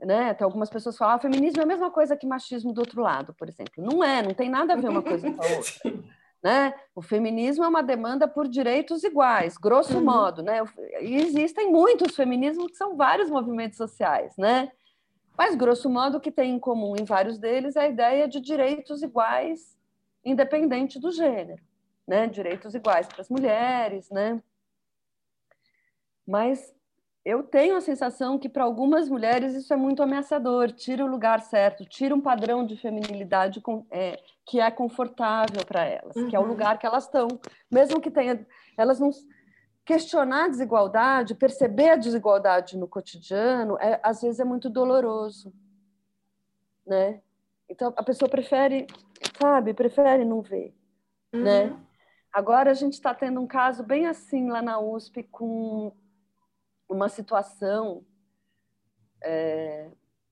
né? Até algumas pessoas falam, ah, feminismo é a mesma coisa que machismo do outro lado, por exemplo. Não é, não tem nada a ver uma coisa com a outra. Né? O feminismo é uma demanda por direitos iguais, grosso uhum. modo, né? E existem muitos feminismos que são vários movimentos sociais, né? Mas grosso modo o que tem em comum em vários deles é a ideia de direitos iguais, independente do gênero né? Direitos iguais para as mulheres, né? Mas eu tenho a sensação que para algumas mulheres isso é muito ameaçador, tira o lugar certo, tira um padrão de feminilidade com, é, que é confortável para elas, uhum. que é o uhum. lugar que elas estão, mesmo que tenha, elas não questionar a desigualdade, perceber a desigualdade no cotidiano, é, às vezes é muito doloroso, né? Então a pessoa prefere, sabe, prefere não ver, né? uhum. né? Agora a gente está tendo um caso bem assim lá na USP com uma situação. É,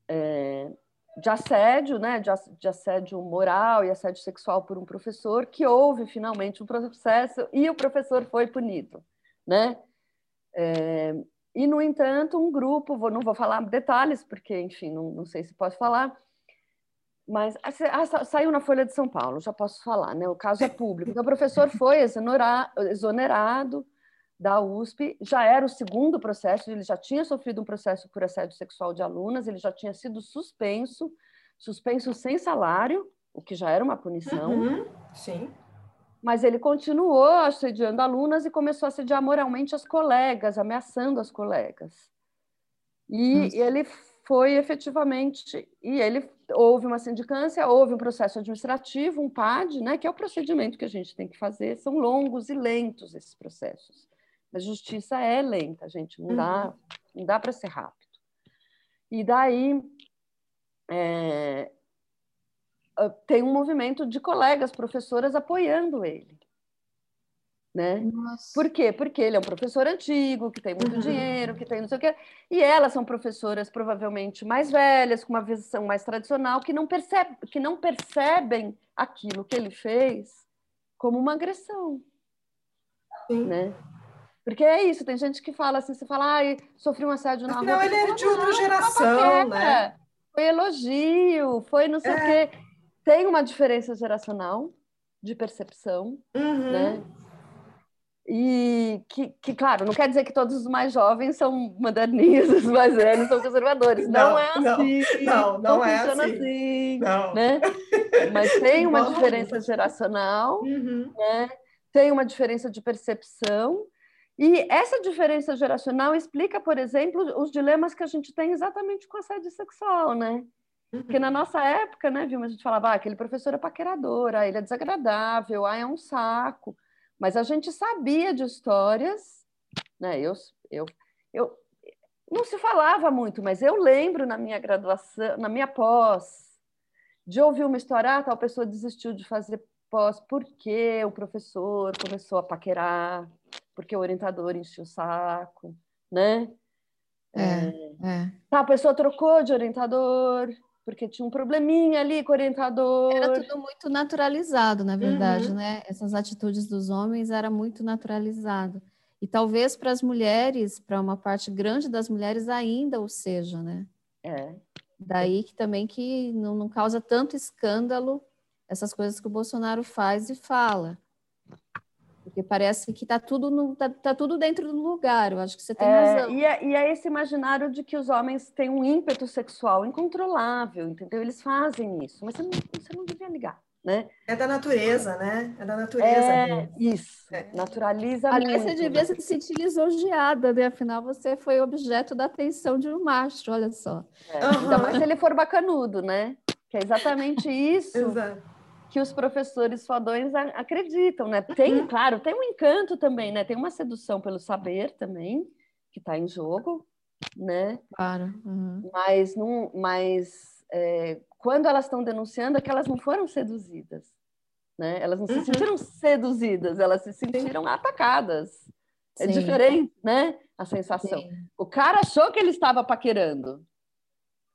é, de assédio, né, de, assédio moral e assédio sexual por um professor, que houve finalmente um processo e o professor foi punido, né? É, e, no entanto, um grupo, vou, não vou falar detalhes, porque, enfim, não, não sei se posso falar, mas saiu na Folha de São Paulo, já posso falar, né? O caso é público. Então, o professor foi exonerado da USP, já era o segundo processo, ele já tinha sofrido um processo por assédio sexual de alunas, ele já tinha sido suspenso, suspenso sem salário, o que já era uma punição. Uhum, sim. Mas ele continuou assediando alunas e começou a assediar moralmente as colegas, ameaçando as colegas. E Nossa. ele foi efetivamente, e ele houve uma sindicância, houve um processo administrativo, um PAD, né, que é o procedimento que a gente tem que fazer. São longos e lentos esses processos. A justiça é lenta, gente, não dá, uhum. não dá para ser rápido. E daí é, tem um movimento de colegas, professoras apoiando ele. Né? Por quê? Porque ele é um professor antigo, que tem muito uhum. dinheiro, que tem não sei o quê. E elas são professoras provavelmente mais velhas, com uma visão mais tradicional, que não, percebe, que não percebem aquilo que ele fez como uma agressão. Sim. Né? Porque é isso, tem gente que fala assim, você fala, ai, sofri um assédio na Afinal, rua. Não, ele é de outra geração, né? Foi elogio, foi não sei é. o quê. Tem uma diferença geracional de percepção, uhum. né? E que, que, claro, não quer dizer que todos os mais jovens são modernistas, os mais velhos são conservadores. Não, não é assim. Não, não, não é assim. assim não. Né? Mas tem uma diferença geracional, uhum. né? tem uma diferença de percepção e essa diferença geracional explica, por exemplo, os dilemas que a gente tem exatamente com a assédio sexual, né? Porque na nossa época, né, Vilma, a gente falava, ah, aquele professor é paquerador, ah, ele é desagradável, ah, é um saco. Mas a gente sabia de histórias, né? Eu, eu, eu não se falava muito, mas eu lembro na minha graduação, na minha pós, de ouvir uma história, ah, tal pessoa desistiu de fazer pós porque o professor começou a paquerar, porque o orientador encheu o saco, né? É, é. é. Tá, a pessoa trocou de orientador, porque tinha um probleminha ali com o orientador. Era tudo muito naturalizado, na verdade, uhum. né? Essas atitudes dos homens era muito naturalizado. E talvez para as mulheres, para uma parte grande das mulheres ainda o seja, né? É. Daí que também que não, não causa tanto escândalo essas coisas que o Bolsonaro faz e fala. Porque parece que está tudo, no, tá, tá, tudo dentro do lugar, eu acho que você tem é, razão. E é, e é, esse imaginário de que os homens têm um ímpeto sexual incontrolável, entendeu? Eles fazem isso, mas você não, você não devia ligar. Né? É da natureza, né? É da natureza. É, isso, é. naturaliza Aliás, muito. você devia se sentir lisonjeada, né? Afinal, você foi objeto da atenção de um macho, olha só. É, uhum. Ainda mais se ele for bacanudo, né? Que é exatamente isso. Exato que os professores fodões acreditam, né? Tem, uhum. claro, tem um encanto também, né? Tem uma sedução pelo saber também que está em jogo, né? Claro. Uhum. Mas não, mas é, quando elas estão denunciando é que elas não foram seduzidas, né? Elas não uhum. se sentiram seduzidas, elas se sentiram atacadas. É Sim. diferente, né? A sensação. Sim. O cara achou que ele estava paquerando,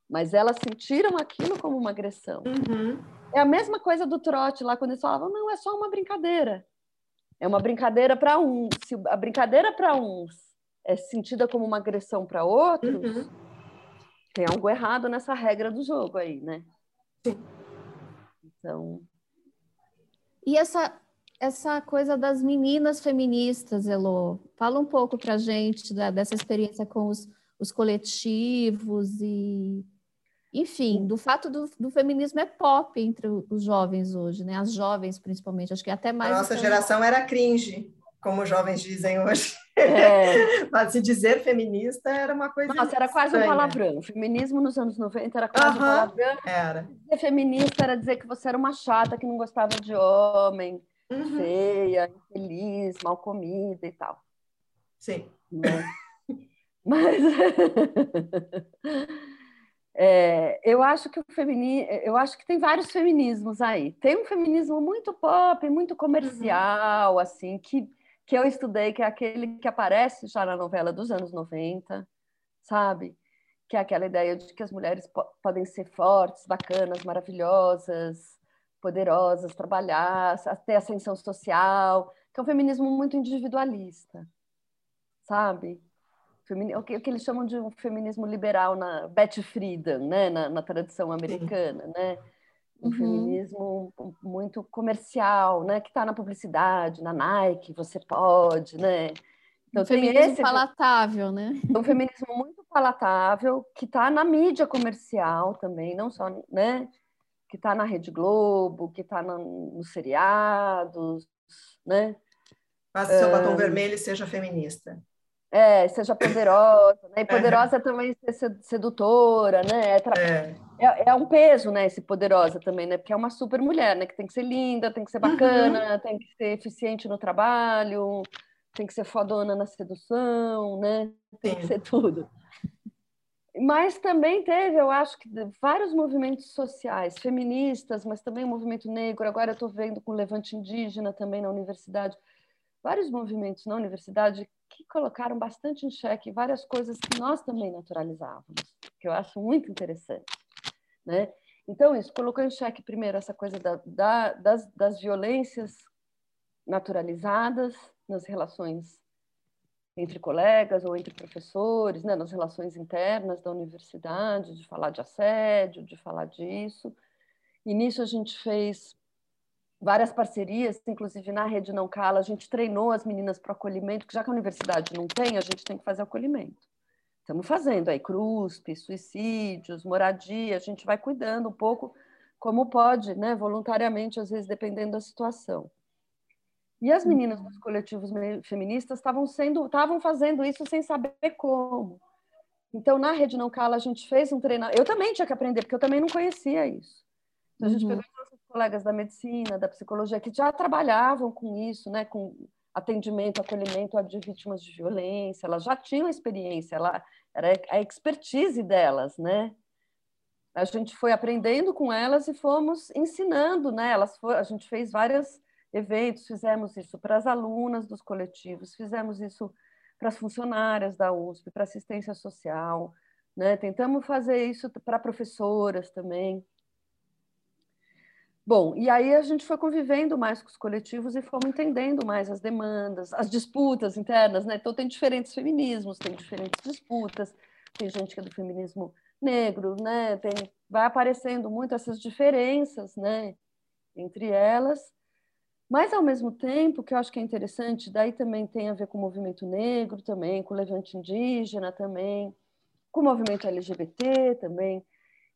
mas elas sentiram aquilo como uma agressão. Uhum. É a mesma coisa do trote lá, quando eles falavam, não, é só uma brincadeira. É uma brincadeira para uns. Se a brincadeira para uns é sentida como uma agressão para outros, uhum. tem algo errado nessa regra do jogo aí, né? Sim. Então. E essa, essa coisa das meninas feministas, Elo, fala um pouco para gente da, dessa experiência com os, os coletivos e enfim, do fato do, do, feminismo é pop entre os jovens hoje, né? As jovens, principalmente, acho que até mais. A nossa geração era cringe, como os jovens dizem hoje. É. Mas se dizer feminista era uma coisa. Nossa, era quase estranha. um palavrão. O feminismo nos anos 90 era quase uh -huh. um palavrão. Era. Ser feminista era dizer que você era uma chata que não gostava de homem, uhum. feia, infeliz, mal comida e tal. Sim. Né? Mas. É, eu acho que o feminismo, eu acho que tem vários feminismos aí. Tem um feminismo muito pop, muito comercial, uhum. assim, que, que eu estudei, que é aquele que aparece já na novela dos anos 90, sabe? que é aquela ideia de que as mulheres po podem ser fortes, bacanas, maravilhosas, poderosas, trabalhar, ter ascensão social, que é um feminismo muito individualista, sabe? O que, eles chamam de um feminismo liberal na Betty Friedan, né, na, na tradição americana, né? Um uhum. feminismo muito comercial, né, que está na publicidade, na Nike, você pode, né? Então, um feminismo esse, palatável, né? Um feminismo muito palatável, que está na mídia comercial também, não só, né? Que está na Rede Globo, que está nos seriados, né? Faça seu batom vermelho e seja feminista. É, seja poderosa, né? E poderosa é. também ser sedutora, né? É, é. é, é, um peso, né? Esse poderosa também, né? Porque é uma super mulher, né? Que tem que ser linda, tem que ser bacana, uhum. tem que ser eficiente no trabalho, tem que ser fodona na sedução, né? Tem Sim. que ser tudo. Mas também teve, eu acho que vários movimentos sociais, feministas, mas também o movimento negro. Agora eu estou vendo com o levante indígena também na universidade, vários movimentos na universidade que colocaram bastante em xeque várias coisas que nós também naturalizávamos, que eu acho muito interessante, né? Então isso colocou em xeque primeiro essa coisa da, da, das, das violências naturalizadas nas relações entre colegas ou entre professores, né, nas relações internas da universidade, de falar de assédio, de falar disso. E nisso a gente fez várias parcerias, inclusive na Rede Não Cala, a gente treinou as meninas para acolhimento, que já que a universidade não tem, a gente tem que fazer acolhimento. Estamos fazendo aí CRUSP, suicídios, moradia, a gente vai cuidando um pouco como pode, né, voluntariamente, às vezes dependendo da situação. E as meninas dos coletivos feministas estavam sendo, estavam fazendo isso sem saber como. Então, na Rede Não Cala, a gente fez um treinamento. Eu também tinha que aprender, porque eu também não conhecia isso. Então, a gente uhum. pegou colegas da medicina, da psicologia, que já trabalhavam com isso, né, com atendimento, acolhimento de vítimas de violência, elas já tinham experiência, ela, era a expertise delas, né? A gente foi aprendendo com elas e fomos ensinando, né? Elas a gente fez várias eventos, fizemos isso para as alunas dos coletivos, fizemos isso para as funcionárias da USP, para assistência social, né? tentamos fazer isso para professoras também. Bom, e aí a gente foi convivendo mais com os coletivos e fomos entendendo mais as demandas, as disputas internas, né? Então tem diferentes feminismos, tem diferentes disputas, tem gente que é do feminismo negro, né? Tem, vai aparecendo muito essas diferenças, né? Entre elas, mas, ao mesmo tempo, que eu acho que é interessante, daí também tem a ver com o movimento negro também, com o levante indígena também, com o movimento LGBT também.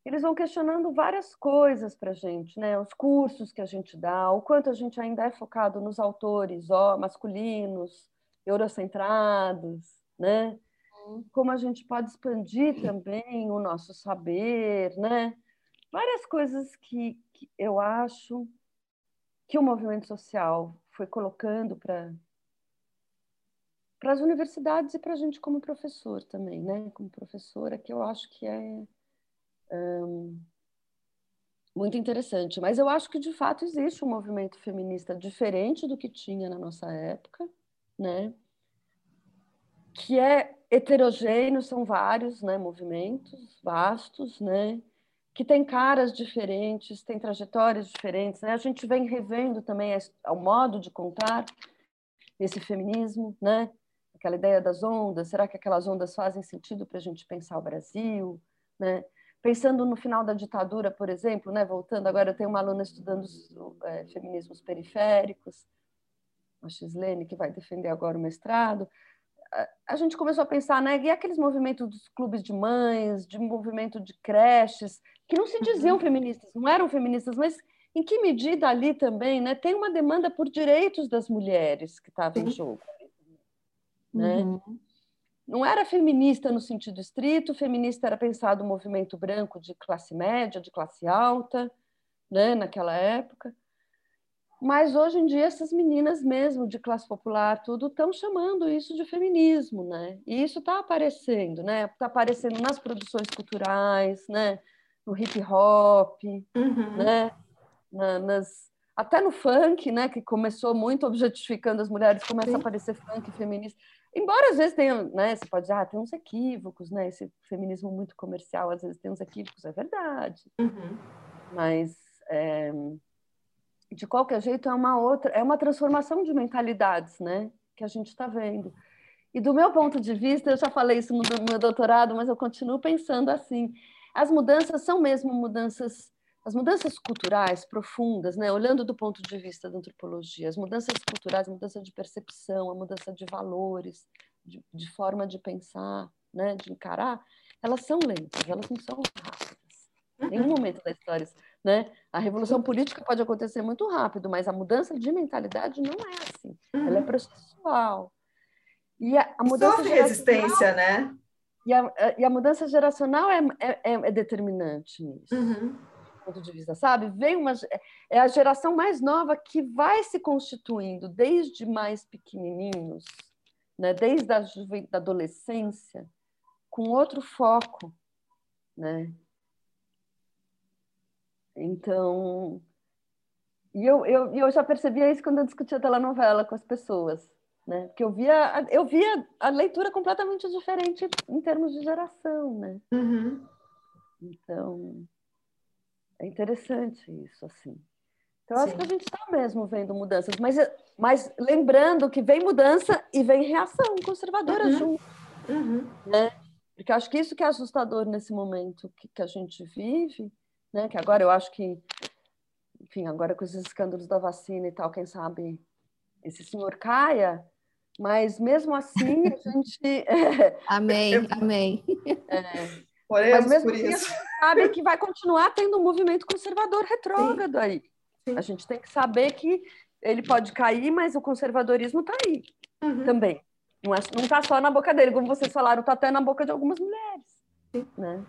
Eles vão questionando várias coisas para a gente, né? Os cursos que a gente dá, o quanto a gente ainda é focado nos autores ó, masculinos, eurocentrados, né? Uhum. Como a gente pode expandir também o nosso saber, né? Várias coisas que, que eu acho que o movimento social foi colocando para para as universidades e para a gente como professor também, né? Como professora, que eu acho que é um, muito interessante. Mas eu acho que de fato existe um movimento feminista diferente do que tinha na nossa época, né? Que é heterogêneo, são vários, né? Movimentos vastos, né? que tem caras diferentes, tem trajetórias diferentes. Né? A gente vem revendo também o modo de contar esse feminismo, né? aquela ideia das ondas, será que aquelas ondas fazem sentido para a gente pensar o Brasil? Né? Pensando no final da ditadura, por exemplo, né? voltando agora, eu tenho uma aluna estudando é, feminismos periféricos, a Xislene, que vai defender agora o mestrado, a gente começou a pensar, né, e aqueles movimentos dos clubes de mães, de movimento de creches, que não se diziam uhum. feministas, não eram feministas, mas em que medida ali também, né, tem uma demanda por direitos das mulheres que estava em jogo, né? Uhum. Não era feminista no sentido estrito, feminista era pensado o movimento branco de classe média, de classe alta, né, naquela época. Mas hoje em dia essas meninas mesmo de classe popular tudo estão chamando isso de feminismo, né? E isso está aparecendo, né? Está aparecendo nas produções culturais, né? No hip hop, uhum. né? Na, nas até no funk, né? Que começou muito objetificando as mulheres, começa Sim. a aparecer funk feminista. Embora às vezes tenha, né, você pode dizer, ah, tem uns equívocos, né? Esse feminismo muito comercial às vezes tem uns equívocos, é verdade. Uhum. Mas é, de qualquer jeito é uma outra, é uma transformação de mentalidades, né? Que a gente está vendo. E do meu ponto de vista, eu já falei isso no meu doutorado, mas eu continuo pensando assim: as mudanças são mesmo mudanças, as mudanças culturais profundas, né? Olhando do ponto de vista da antropologia, as mudanças culturais, a mudança de percepção, a mudança de valores, de, de forma de pensar, né? De encarar, elas são lentas, elas não são rápidas. Em nenhum momento da história, né? A revolução política pode acontecer muito rápido, mas a mudança de mentalidade não é assim. Ela é processual e a, a mudança Sofre resistência, né? E a, e a mudança geracional é, é, é determinante nisso. Uhum. Ponto de vista, sabe? Vem uma é a geração mais nova que vai se constituindo desde mais pequenininhos, né? Desde a da adolescência, com outro foco, né? Então, e eu, eu, eu já percebia isso quando eu discutia telenovela com as pessoas né? Porque eu via, eu via a leitura completamente diferente em termos de geração, né? Uhum. Então, é interessante isso, assim. Então, Sim. acho que a gente está mesmo vendo mudanças, mas, mas lembrando que vem mudança e vem reação conservadora uhum. junto, uhum. né? Porque acho que isso que é assustador nesse momento que, que a gente vive, né? Que agora eu acho que, enfim, agora com esses escândalos da vacina e tal, quem sabe esse senhor caia, mas mesmo assim a gente. amém, amém. É, mas mesmo assim, isso. a gente sabe que vai continuar tendo um movimento conservador retrógrado Sim. aí. Sim. A gente tem que saber que ele pode cair, mas o conservadorismo está aí uhum. também. Não está é, só na boca dele, como vocês falaram, está até na boca de algumas mulheres. Sim. Né?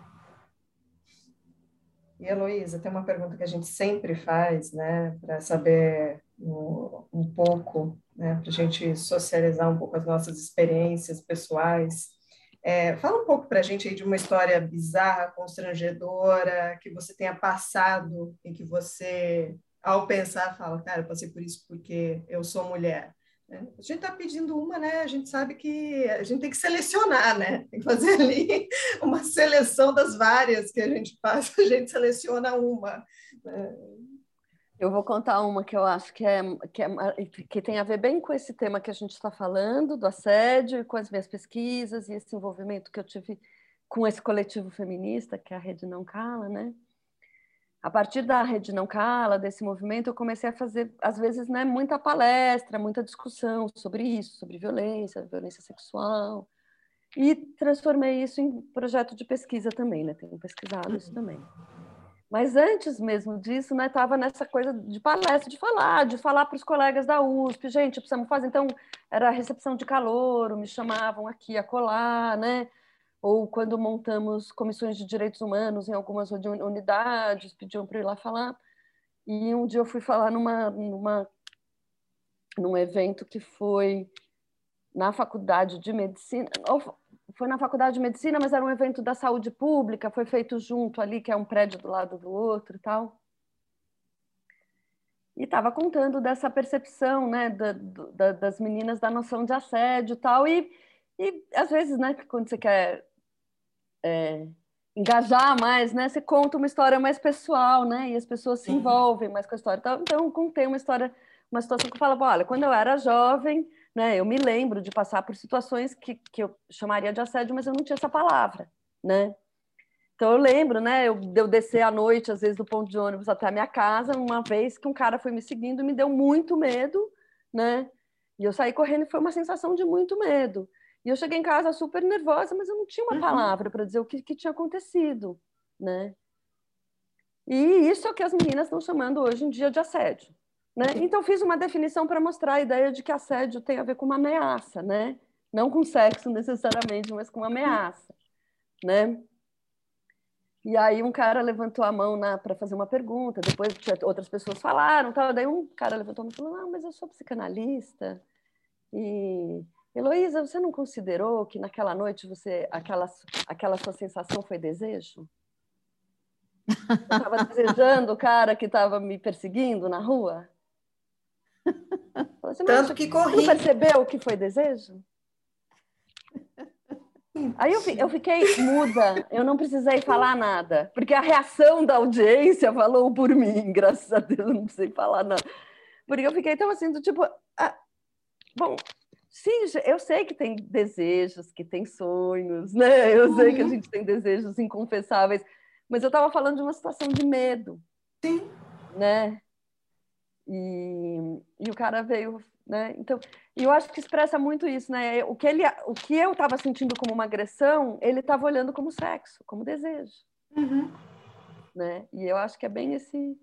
E Heloísa, tem uma pergunta que a gente sempre faz, né, para saber um pouco, né, para a gente socializar um pouco as nossas experiências pessoais. É, fala um pouco para a gente aí de uma história bizarra, constrangedora, que você tenha passado e que você, ao pensar, fala, cara, eu passei por isso porque eu sou mulher. É, a gente está pedindo uma, né? A gente sabe que a gente tem que selecionar, né? Tem que fazer ali uma seleção das várias que a gente passa, a gente seleciona uma. Né? Eu vou contar uma que eu acho que, é, que, é, que tem a ver bem com esse tema que a gente está falando, do assédio, e com as minhas pesquisas e esse envolvimento que eu tive com esse coletivo feminista, que é a Rede Não Cala, né? a partir da Rede Não Cala, desse movimento, eu comecei a fazer, às vezes, né, muita palestra, muita discussão sobre isso, sobre violência, violência sexual, e transformei isso em projeto de pesquisa também, né? Tenho pesquisado isso também. Mas antes mesmo disso, né, estava nessa coisa de palestra, de falar, de falar para os colegas da USP, gente, precisamos fazer. Então, era recepção de calor, me chamavam aqui a colar, né? ou quando montamos comissões de direitos humanos em algumas unidades, pediam para ir lá falar. E um dia eu fui falar numa, numa, num evento que foi na faculdade de medicina, foi na faculdade de medicina, mas era um evento da saúde pública, foi feito junto ali, que é um prédio do lado do outro e tal. E estava contando dessa percepção, né, da, da, das meninas da noção de assédio e tal, e, e às vezes, né, quando você quer é, engajar mais, né? Você conta uma história mais pessoal, né? E as pessoas se envolvem mais com a história. Então, então contei uma história, uma situação que eu falava, olha, quando eu era jovem, né? Eu me lembro de passar por situações que, que eu chamaria de assédio, mas eu não tinha essa palavra, né? Então eu lembro, né? Eu, eu descer à noite, às vezes, do ponto de ônibus até a minha casa, uma vez que um cara foi me seguindo, me deu muito medo, né? E eu saí correndo e foi uma sensação de muito medo. E eu cheguei em casa super nervosa, mas eu não tinha uma uhum. palavra para dizer o que, que tinha acontecido, né? E isso é o que as meninas estão chamando hoje em dia de assédio. Né? Então, fiz uma definição para mostrar a ideia de que assédio tem a ver com uma ameaça, né? não com sexo necessariamente, mas com uma ameaça. Né? E aí um cara levantou a mão para fazer uma pergunta, depois outras pessoas falaram, tal. daí um cara levantou a mão e falou, não, mas eu sou psicanalista, e Heloísa, você não considerou que naquela noite você aquela, aquela sua sensação foi desejo? Eu estava desejando o cara que estava me perseguindo na rua? Você Tanto que corri. Não percebeu que foi desejo? Aí eu, eu fiquei muda, eu não precisei falar nada, porque a reação da audiência falou por mim, graças a Deus, eu não precisei falar nada. Porque eu fiquei tão assim, do tipo, ah, bom, sim, eu sei que tem desejos, que tem sonhos, né? Eu sei que a uhum. gente tem desejos inconfessáveis, mas eu estava falando de uma situação de medo. Sim. Né? E, e o cara veio né? Então, e eu acho que expressa muito isso, né? O que ele, o que eu estava sentindo como uma agressão, ele estava olhando como sexo, como desejo, uhum. né? E eu acho que é bem esse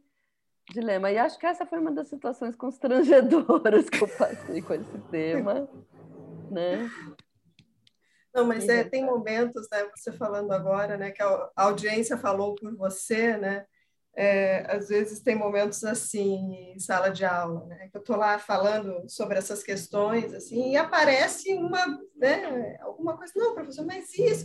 dilema. E acho que essa foi uma das situações constrangedoras que eu passei com esse tema, né? Não, mas é, tem momentos, né? Você falando agora, né? Que a audiência falou por você, né? É, às vezes tem momentos assim em sala de aula, né? Que eu estou lá falando sobre essas questões, assim, e aparece uma, né, alguma coisa, não, professor, mas isso.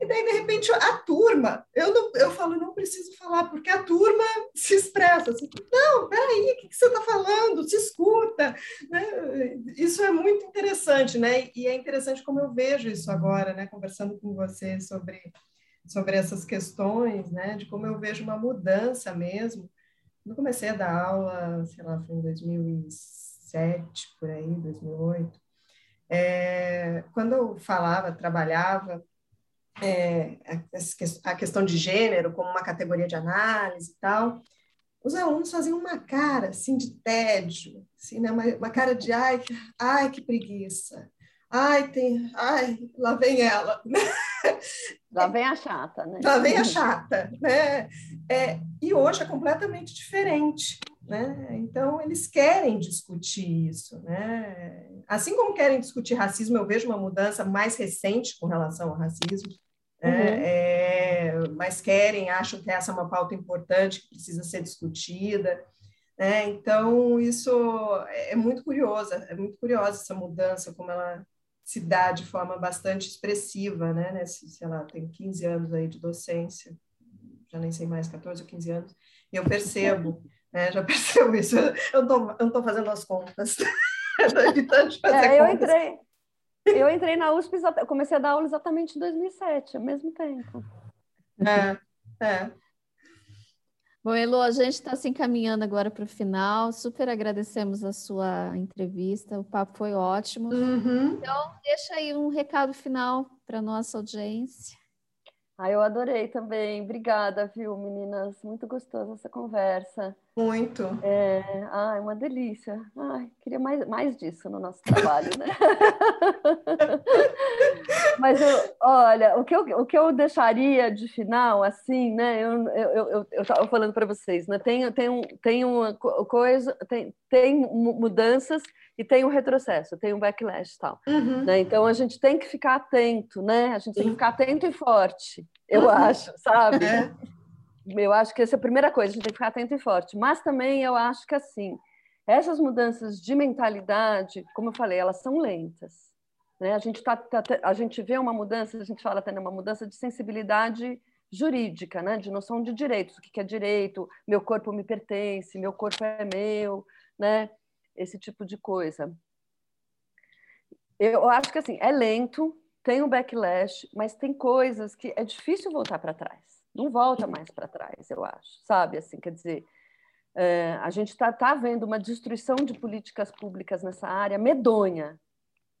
E daí, de repente, a turma, eu, não, eu falo, não preciso falar, porque a turma se expressa. Assim, não, peraí, o que, que você está falando? Se escuta. Né? Isso é muito interessante, né? E é interessante como eu vejo isso agora, né? Conversando com você sobre sobre essas questões, né, de como eu vejo uma mudança mesmo. Eu comecei a dar aula, sei lá, foi em 2007, por aí, 2008. É, quando eu falava, trabalhava é, a questão de gênero como uma categoria de análise e tal, os alunos faziam uma cara assim de tédio, assim, né? uma, uma cara de ai, ai que preguiça, ai tem, ai lá vem ela, Lá vem a chata, né? Lá vem a chata, né? É, e hoje é completamente diferente, né? Então, eles querem discutir isso, né? Assim como querem discutir racismo, eu vejo uma mudança mais recente com relação ao racismo? Uhum. É, mas querem, acham que essa é uma pauta importante, que precisa ser discutida, né? Então, isso é muito curiosa, é muito curiosa essa mudança, como ela se dá de forma bastante expressiva, né? Nesse, sei lá, tem 15 anos aí de docência, já nem sei mais, 14 ou 15 anos, e eu percebo, né? Já percebo isso. Eu não estou fazendo as contas. Estou evitando de fazer é, eu contas. Entrei, eu entrei na USP, comecei a dar aula exatamente em 2007, ao mesmo tempo. É, é. Bom, Elo, a gente está se encaminhando agora para o final. Super agradecemos a sua entrevista, o papo foi ótimo. Uhum. Então, deixa aí um recado final para a nossa audiência. Ah, eu adorei também. Obrigada, viu, meninas? Muito gostosa essa conversa. Muito. É, ai, uma delícia. Ai, queria mais, mais disso no nosso trabalho, né? Mas, eu, olha, o que, eu, o que eu deixaria de final, assim, né? Eu eu, eu, eu falando para vocês, né? Tem, tem, tem uma coisa, tem, tem mudanças e tem um retrocesso, tem um backlash e tal. Uhum. Né? Então, a gente tem que ficar atento, né? A gente tem que ficar atento e forte, eu uhum. acho, sabe? É. Eu acho que essa é a primeira coisa, a gente tem que ficar atento e forte. Mas também eu acho que, assim, essas mudanças de mentalidade, como eu falei, elas são lentas. Né? A, gente tá, tá, a gente vê uma mudança, a gente fala até uma mudança de sensibilidade jurídica, né? de noção de direitos, o que é direito, meu corpo me pertence, meu corpo é meu, né? esse tipo de coisa. Eu acho que assim, é lento, tem um backlash, mas tem coisas que é difícil voltar para trás não volta mais para trás, eu acho, sabe? Assim, quer dizer, é, a gente está tá vendo uma destruição de políticas públicas nessa área medonha,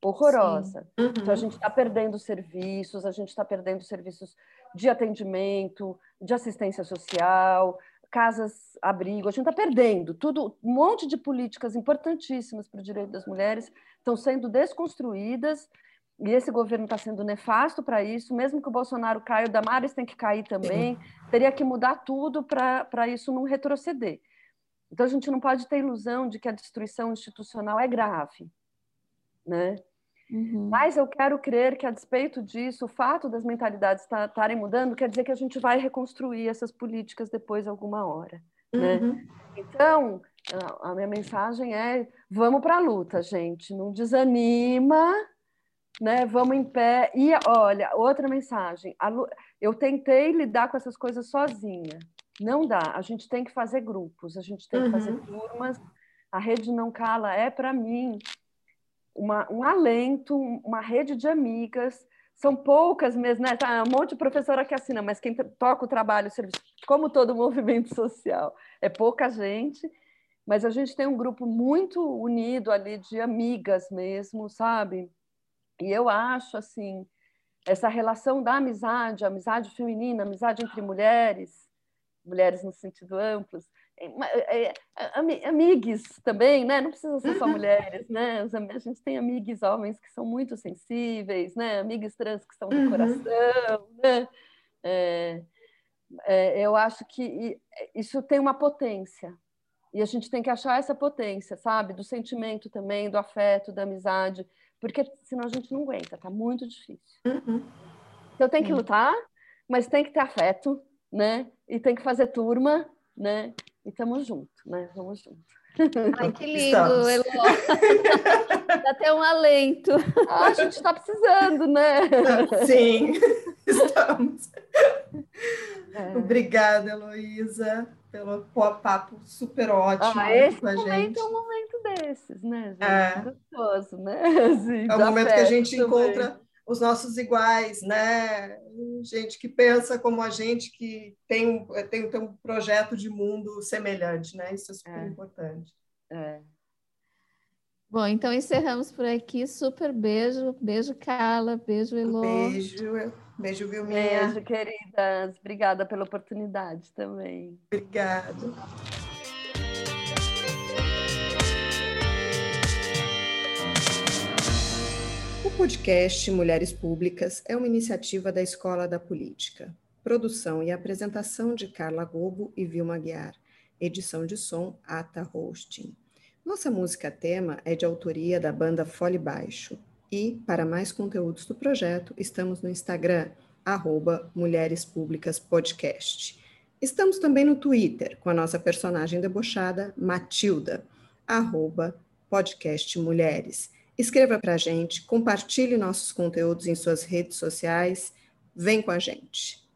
horrorosa. Uhum. Então, a gente está perdendo serviços, a gente está perdendo serviços de atendimento, de assistência social, casas abrigo, a gente está perdendo tudo, um monte de políticas importantíssimas para o direito das mulheres estão sendo desconstruídas e esse governo está sendo nefasto para isso, mesmo que o Bolsonaro caia, o Damares tem que cair também, teria que mudar tudo para isso não retroceder. Então, a gente não pode ter ilusão de que a destruição institucional é grave, né? Uhum. Mas eu quero crer que, a despeito disso, o fato das mentalidades estarem mudando quer dizer que a gente vai reconstruir essas políticas depois alguma hora. Né? Uhum. Então, a minha mensagem é: vamos para a luta, gente. Não desanima, né? Vamos em pé. E olha, outra mensagem. Eu tentei lidar com essas coisas sozinha. Não dá. A gente tem que fazer grupos, a gente tem que fazer uhum. turmas. A rede não cala é para mim uma, um alento, uma rede de amigas, são poucas mesmo, né? Tá, um monte de professora que assina, mas quem toca o trabalho, o serviço, como todo movimento social, é pouca gente, mas a gente tem um grupo muito unido ali de amigas mesmo, sabe? E eu acho assim, essa relação da amizade, amizade feminina, amizade entre mulheres, mulheres no sentido amplo, é, é, amigos também, né? Não precisa ser só uhum. mulheres, né? A gente tem amigos homens que são muito sensíveis, né? Amigos trans que são do uhum. coração, né? É, é, eu acho que isso tem uma potência e a gente tem que achar essa potência, sabe? Do sentimento também, do afeto, da amizade, porque senão a gente não aguenta, tá muito difícil. Uhum. Então tem que lutar, mas tem que ter afeto, né? E tem que fazer turma, né? E estamos juntos, né? Vamos juntos. Ai, que lindo, Elo. Dá até um alento. Ah, a gente está precisando, né? Sim, estamos. É. Obrigada, Heloísa, pelo papo super ótimo ah, esse com a momento gente. é um momento desses, né? Gente? É. Gostoso, né? Assim, é o momento que a gente também. encontra os nossos iguais, né? Gente que pensa como a gente, que tem um, tem, tem um projeto de mundo semelhante, né? Isso é super é. importante. É. Bom, então encerramos por aqui. Super beijo. Beijo, Carla. Beijo, Elô. Beijo. Beijo, Vilminha. Beijo, queridas. Obrigada pela oportunidade também. Obrigada. O podcast Mulheres Públicas é uma iniciativa da Escola da Política. Produção e apresentação de Carla Gobo e Vilma Guiar. Edição de som Ata Hosting. Nossa música tema é de autoria da banda Fole Baixo. E, para mais conteúdos do projeto, estamos no Instagram, arroba Mulheres Públicas Podcast. Estamos também no Twitter, com a nossa personagem debochada, Matilda, arroba podcast Mulheres. Escreva para a gente, compartilhe nossos conteúdos em suas redes sociais. Vem com a gente.